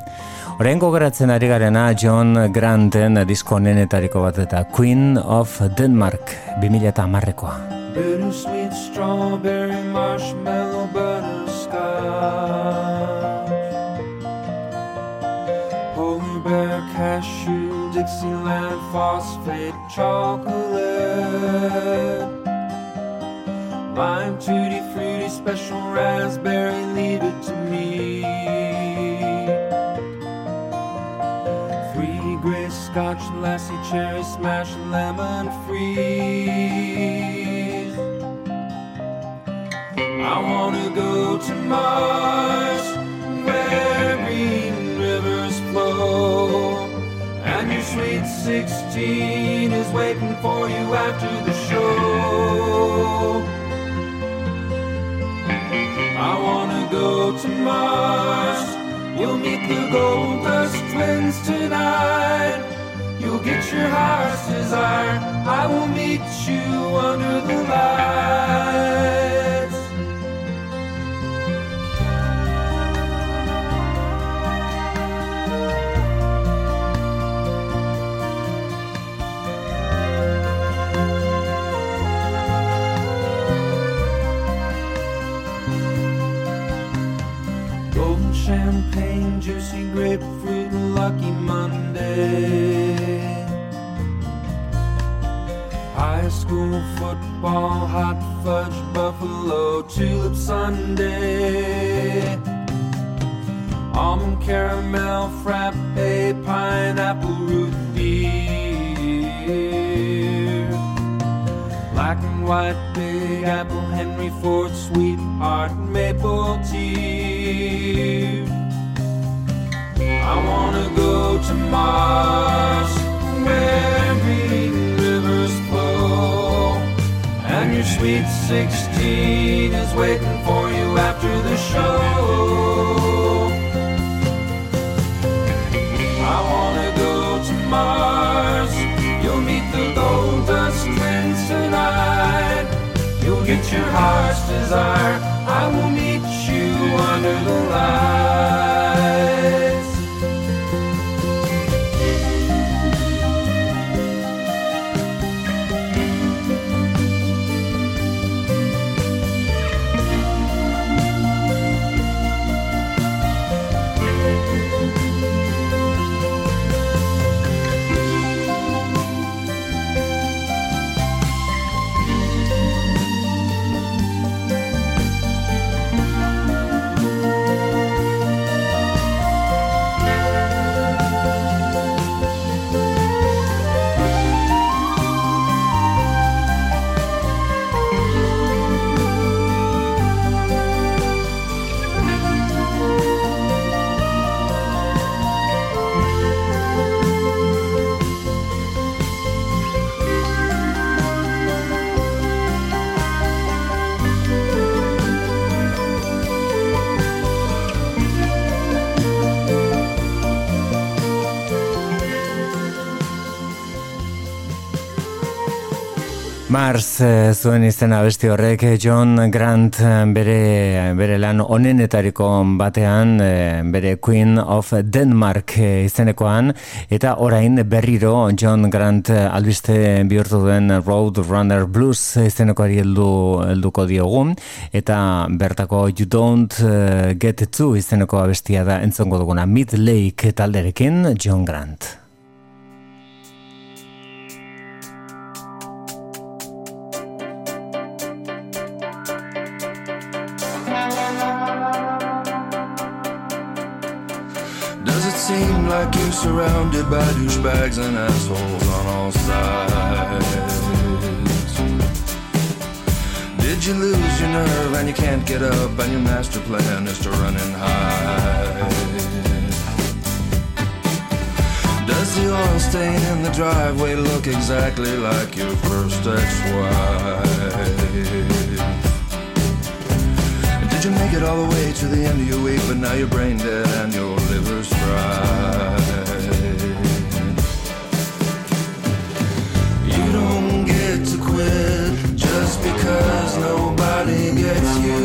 Oraingo geratzen ari garena John Granten disko nenetariko bat eta Queen of Denmark 2010koa. Bittersweet strawberry marshmallow butterscotch Polar bear cashew Dixieland phosphate chocolate. Lime tutti fruity special raspberry leave it to me. Three gray scotch lassie cherry smash lemon freeze. I wanna go to Mars where green rivers flow and your sweet 16 is waiting for you after the show I wanna go to Mars. You'll meet the Gold Dust Twins tonight. You'll get your heart's desire. I will meet you under the lights. Lucky Monday. High school football, hot fudge, buffalo, tulip Sunday. Almond caramel, frappe, pineapple root beer. Black and white, big apple, Henry Ford, sweetheart, maple tea. I wanna go to Mars, where green rivers flow, and your sweet sixteen is waiting for you after the show. I wanna go to Mars. You'll meet the gold dust twins tonight. You'll get your heart's desire. I will meet you under the lights. Mars eh, zuen izena besti horrek eh, John Grant eh, bere, bere lan onenetariko batean bere Queen of Denmark izenekoan eta orain berriro John Grant albiste bihurtu duen Road Runner Blues izenekoari heldu helduko diogu eta bertako You Don't Get To izeneko abestia da entzongo duguna Mid Lake talderekin John Grant. Surrounded by douchebags and assholes on all sides? Did you lose your nerve and you can't get up and your master plan is to run and hide? Does the oil stain in the driveway look exactly like your first ex-wife? Did you make it all the way to the end of your week, but now you're brain dead and your liver's fried? Just because nobody gets you.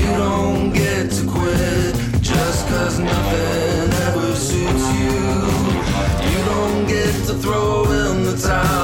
You don't get to quit just cause nothing ever suits you. You don't get to throw in the towel.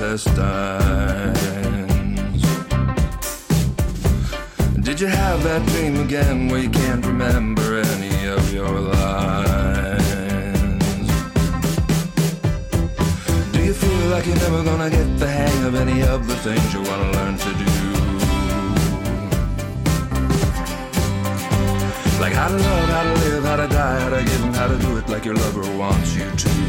Intestines? Did you have that dream again where you can't remember any of your lines? Do you feel like you're never gonna get the hang of any of the things you wanna learn to do? Like how to love, how to live, how to die, how to give and how to do it like your lover wants you to.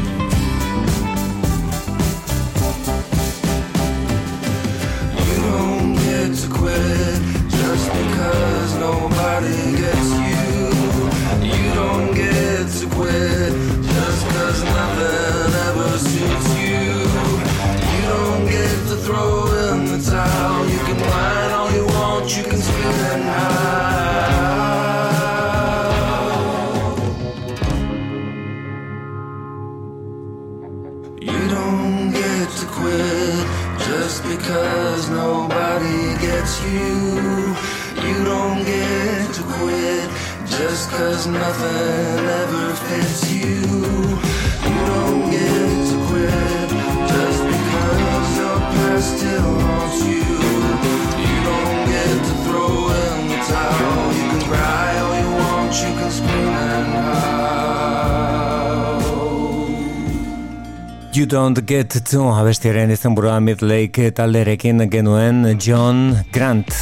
Don't Get To abestiaren izan burua Midlake talderekin genuen John Grant.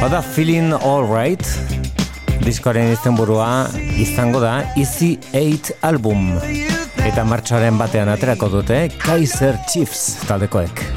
Bada Feeling Alright diskoaren izan burua izango da Easy 8 album. Eta martxoaren batean aterako dute Kaiser Chiefs taldekoek.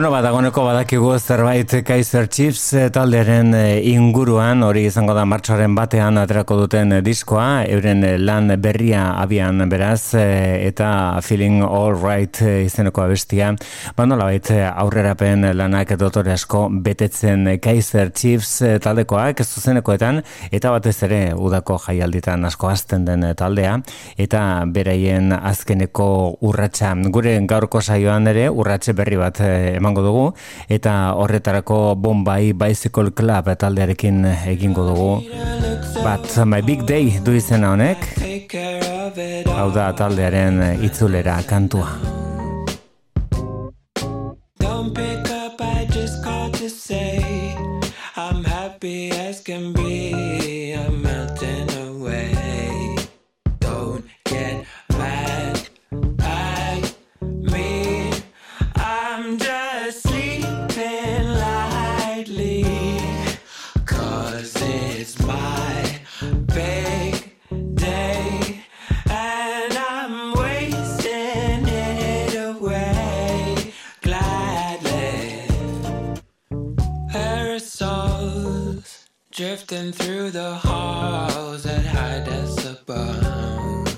Bueno, badagoneko badakigu zerbait Kaiser Chiefs eh, talderen eh, inguruan, hori izango da martxoaren batean aterako duten eh, diskoa, euren lan berria abian beraz, eta Feeling All Right izeneko abestia, baina nola aurrerapen lanak dotore asko betetzen Kaiser Chiefs taldekoak zuzenekoetan, eta batez ere udako jaialditan asko azten den taldea, eta beraien azkeneko urratsa. Gure gaurko saioan ere urratxe berri bat eman emango dugu eta horretarako Bombay Bicycle Club taldearekin egingo dugu. bat My Big Day du izena honek. Hau da taldearen itzulera kantua. Drifting through the halls that high decibels.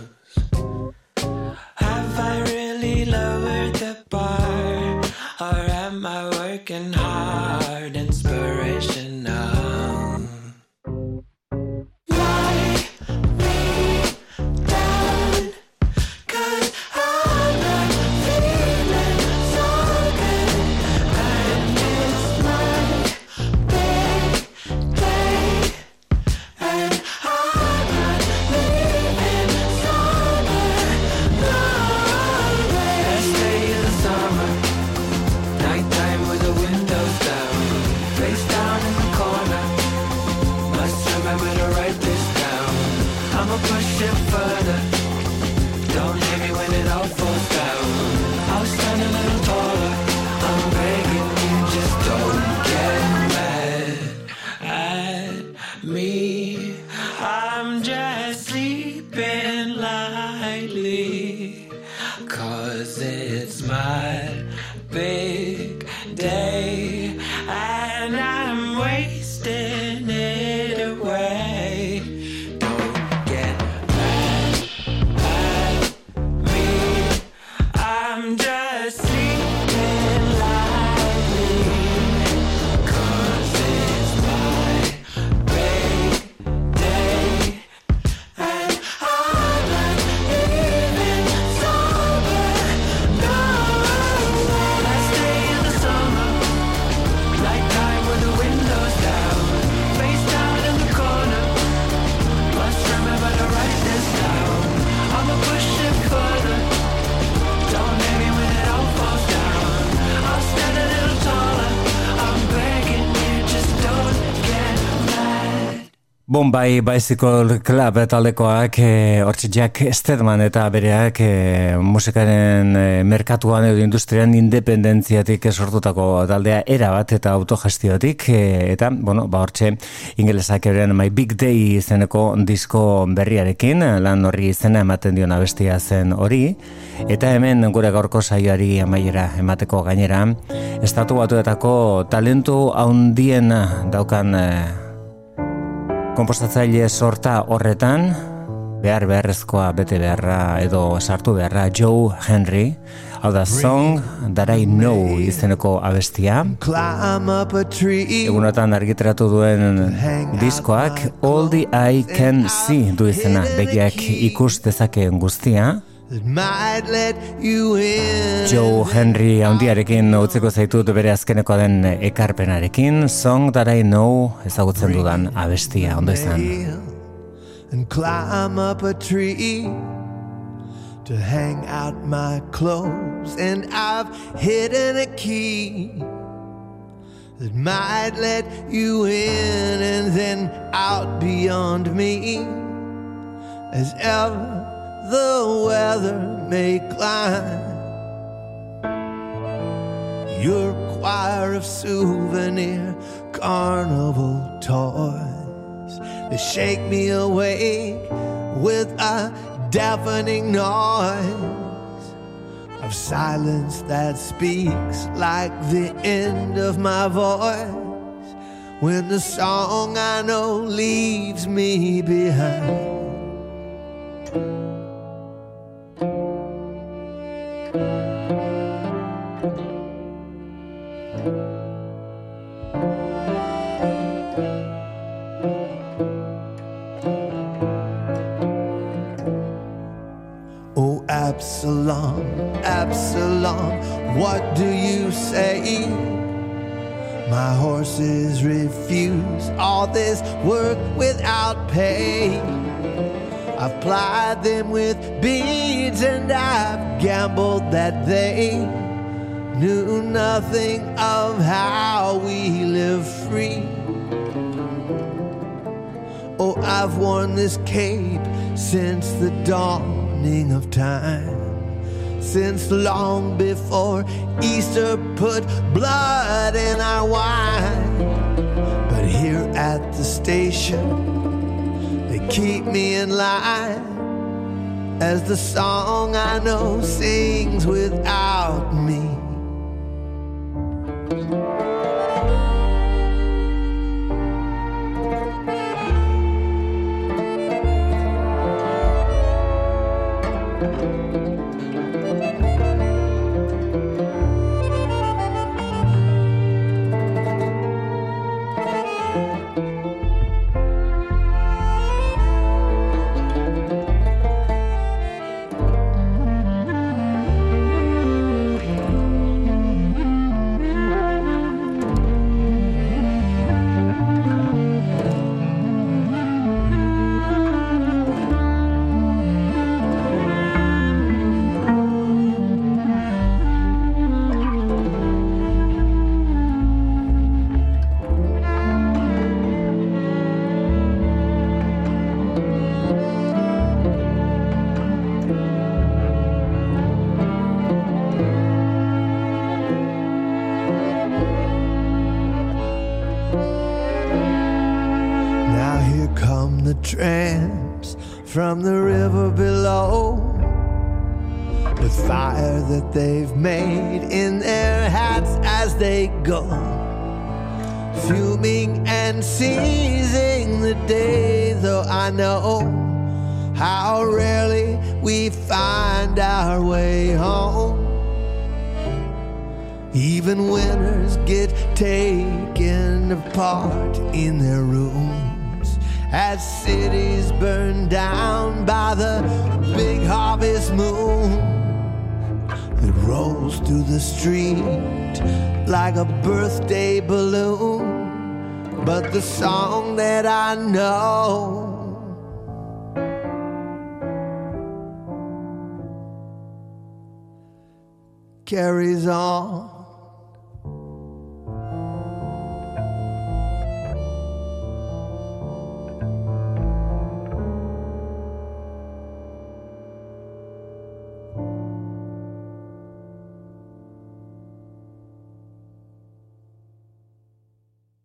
Have I really lowered the bar? Or am I working hard, Bombay Bicycle Club taldekoak eh, hortxe Jack Stedman eta bereak eh, musikaren eh, merkatuan edo industrian independentziatik sortutako taldea erabat eta autogestiotik eh, eta, bueno, ba hortxe ingelesak eren My Big Day izeneko disko berriarekin lan horri izena ematen dion abestia zen hori eta hemen gure gaurko saioari amaiera emateko gainera estatu batuetako talentu haundien daukan eh, Kompostatzaile sorta horretan, behar beharrezkoa bete beharra edo sartu beharra Joe Henry, hau da Song That I Know izeneko abestia. Egunotan argitaratu duen diskoak All the Eye Can See du izena begiak ikus dezakeen guztia. Might let you in. Joe Henry handiarekin utzeko zaitut bere azkeneko den ekarpenarekin Song That I Know ezagutzen dudan abestia, ondo izan. And climb up a tree to hang out my clothes. And I've hidden a key that might let you in and then out beyond me as ever the weather may climb. Your choir of souvenir carnival toys they shake me awake with a deafening noise of silence that speaks like the end of my voice when the song I know leaves me behind. Absalom, Absalom, what do you say? My horses refuse all this work without pay. I've plied them with beads and I've gambled that they knew nothing of how we live free. Oh, I've worn this cape since the dawning of time. Since long before Easter put blood in our wine. But here at the station. They keep me in line as the song I know sings without me. Birthday balloon. But the song that I know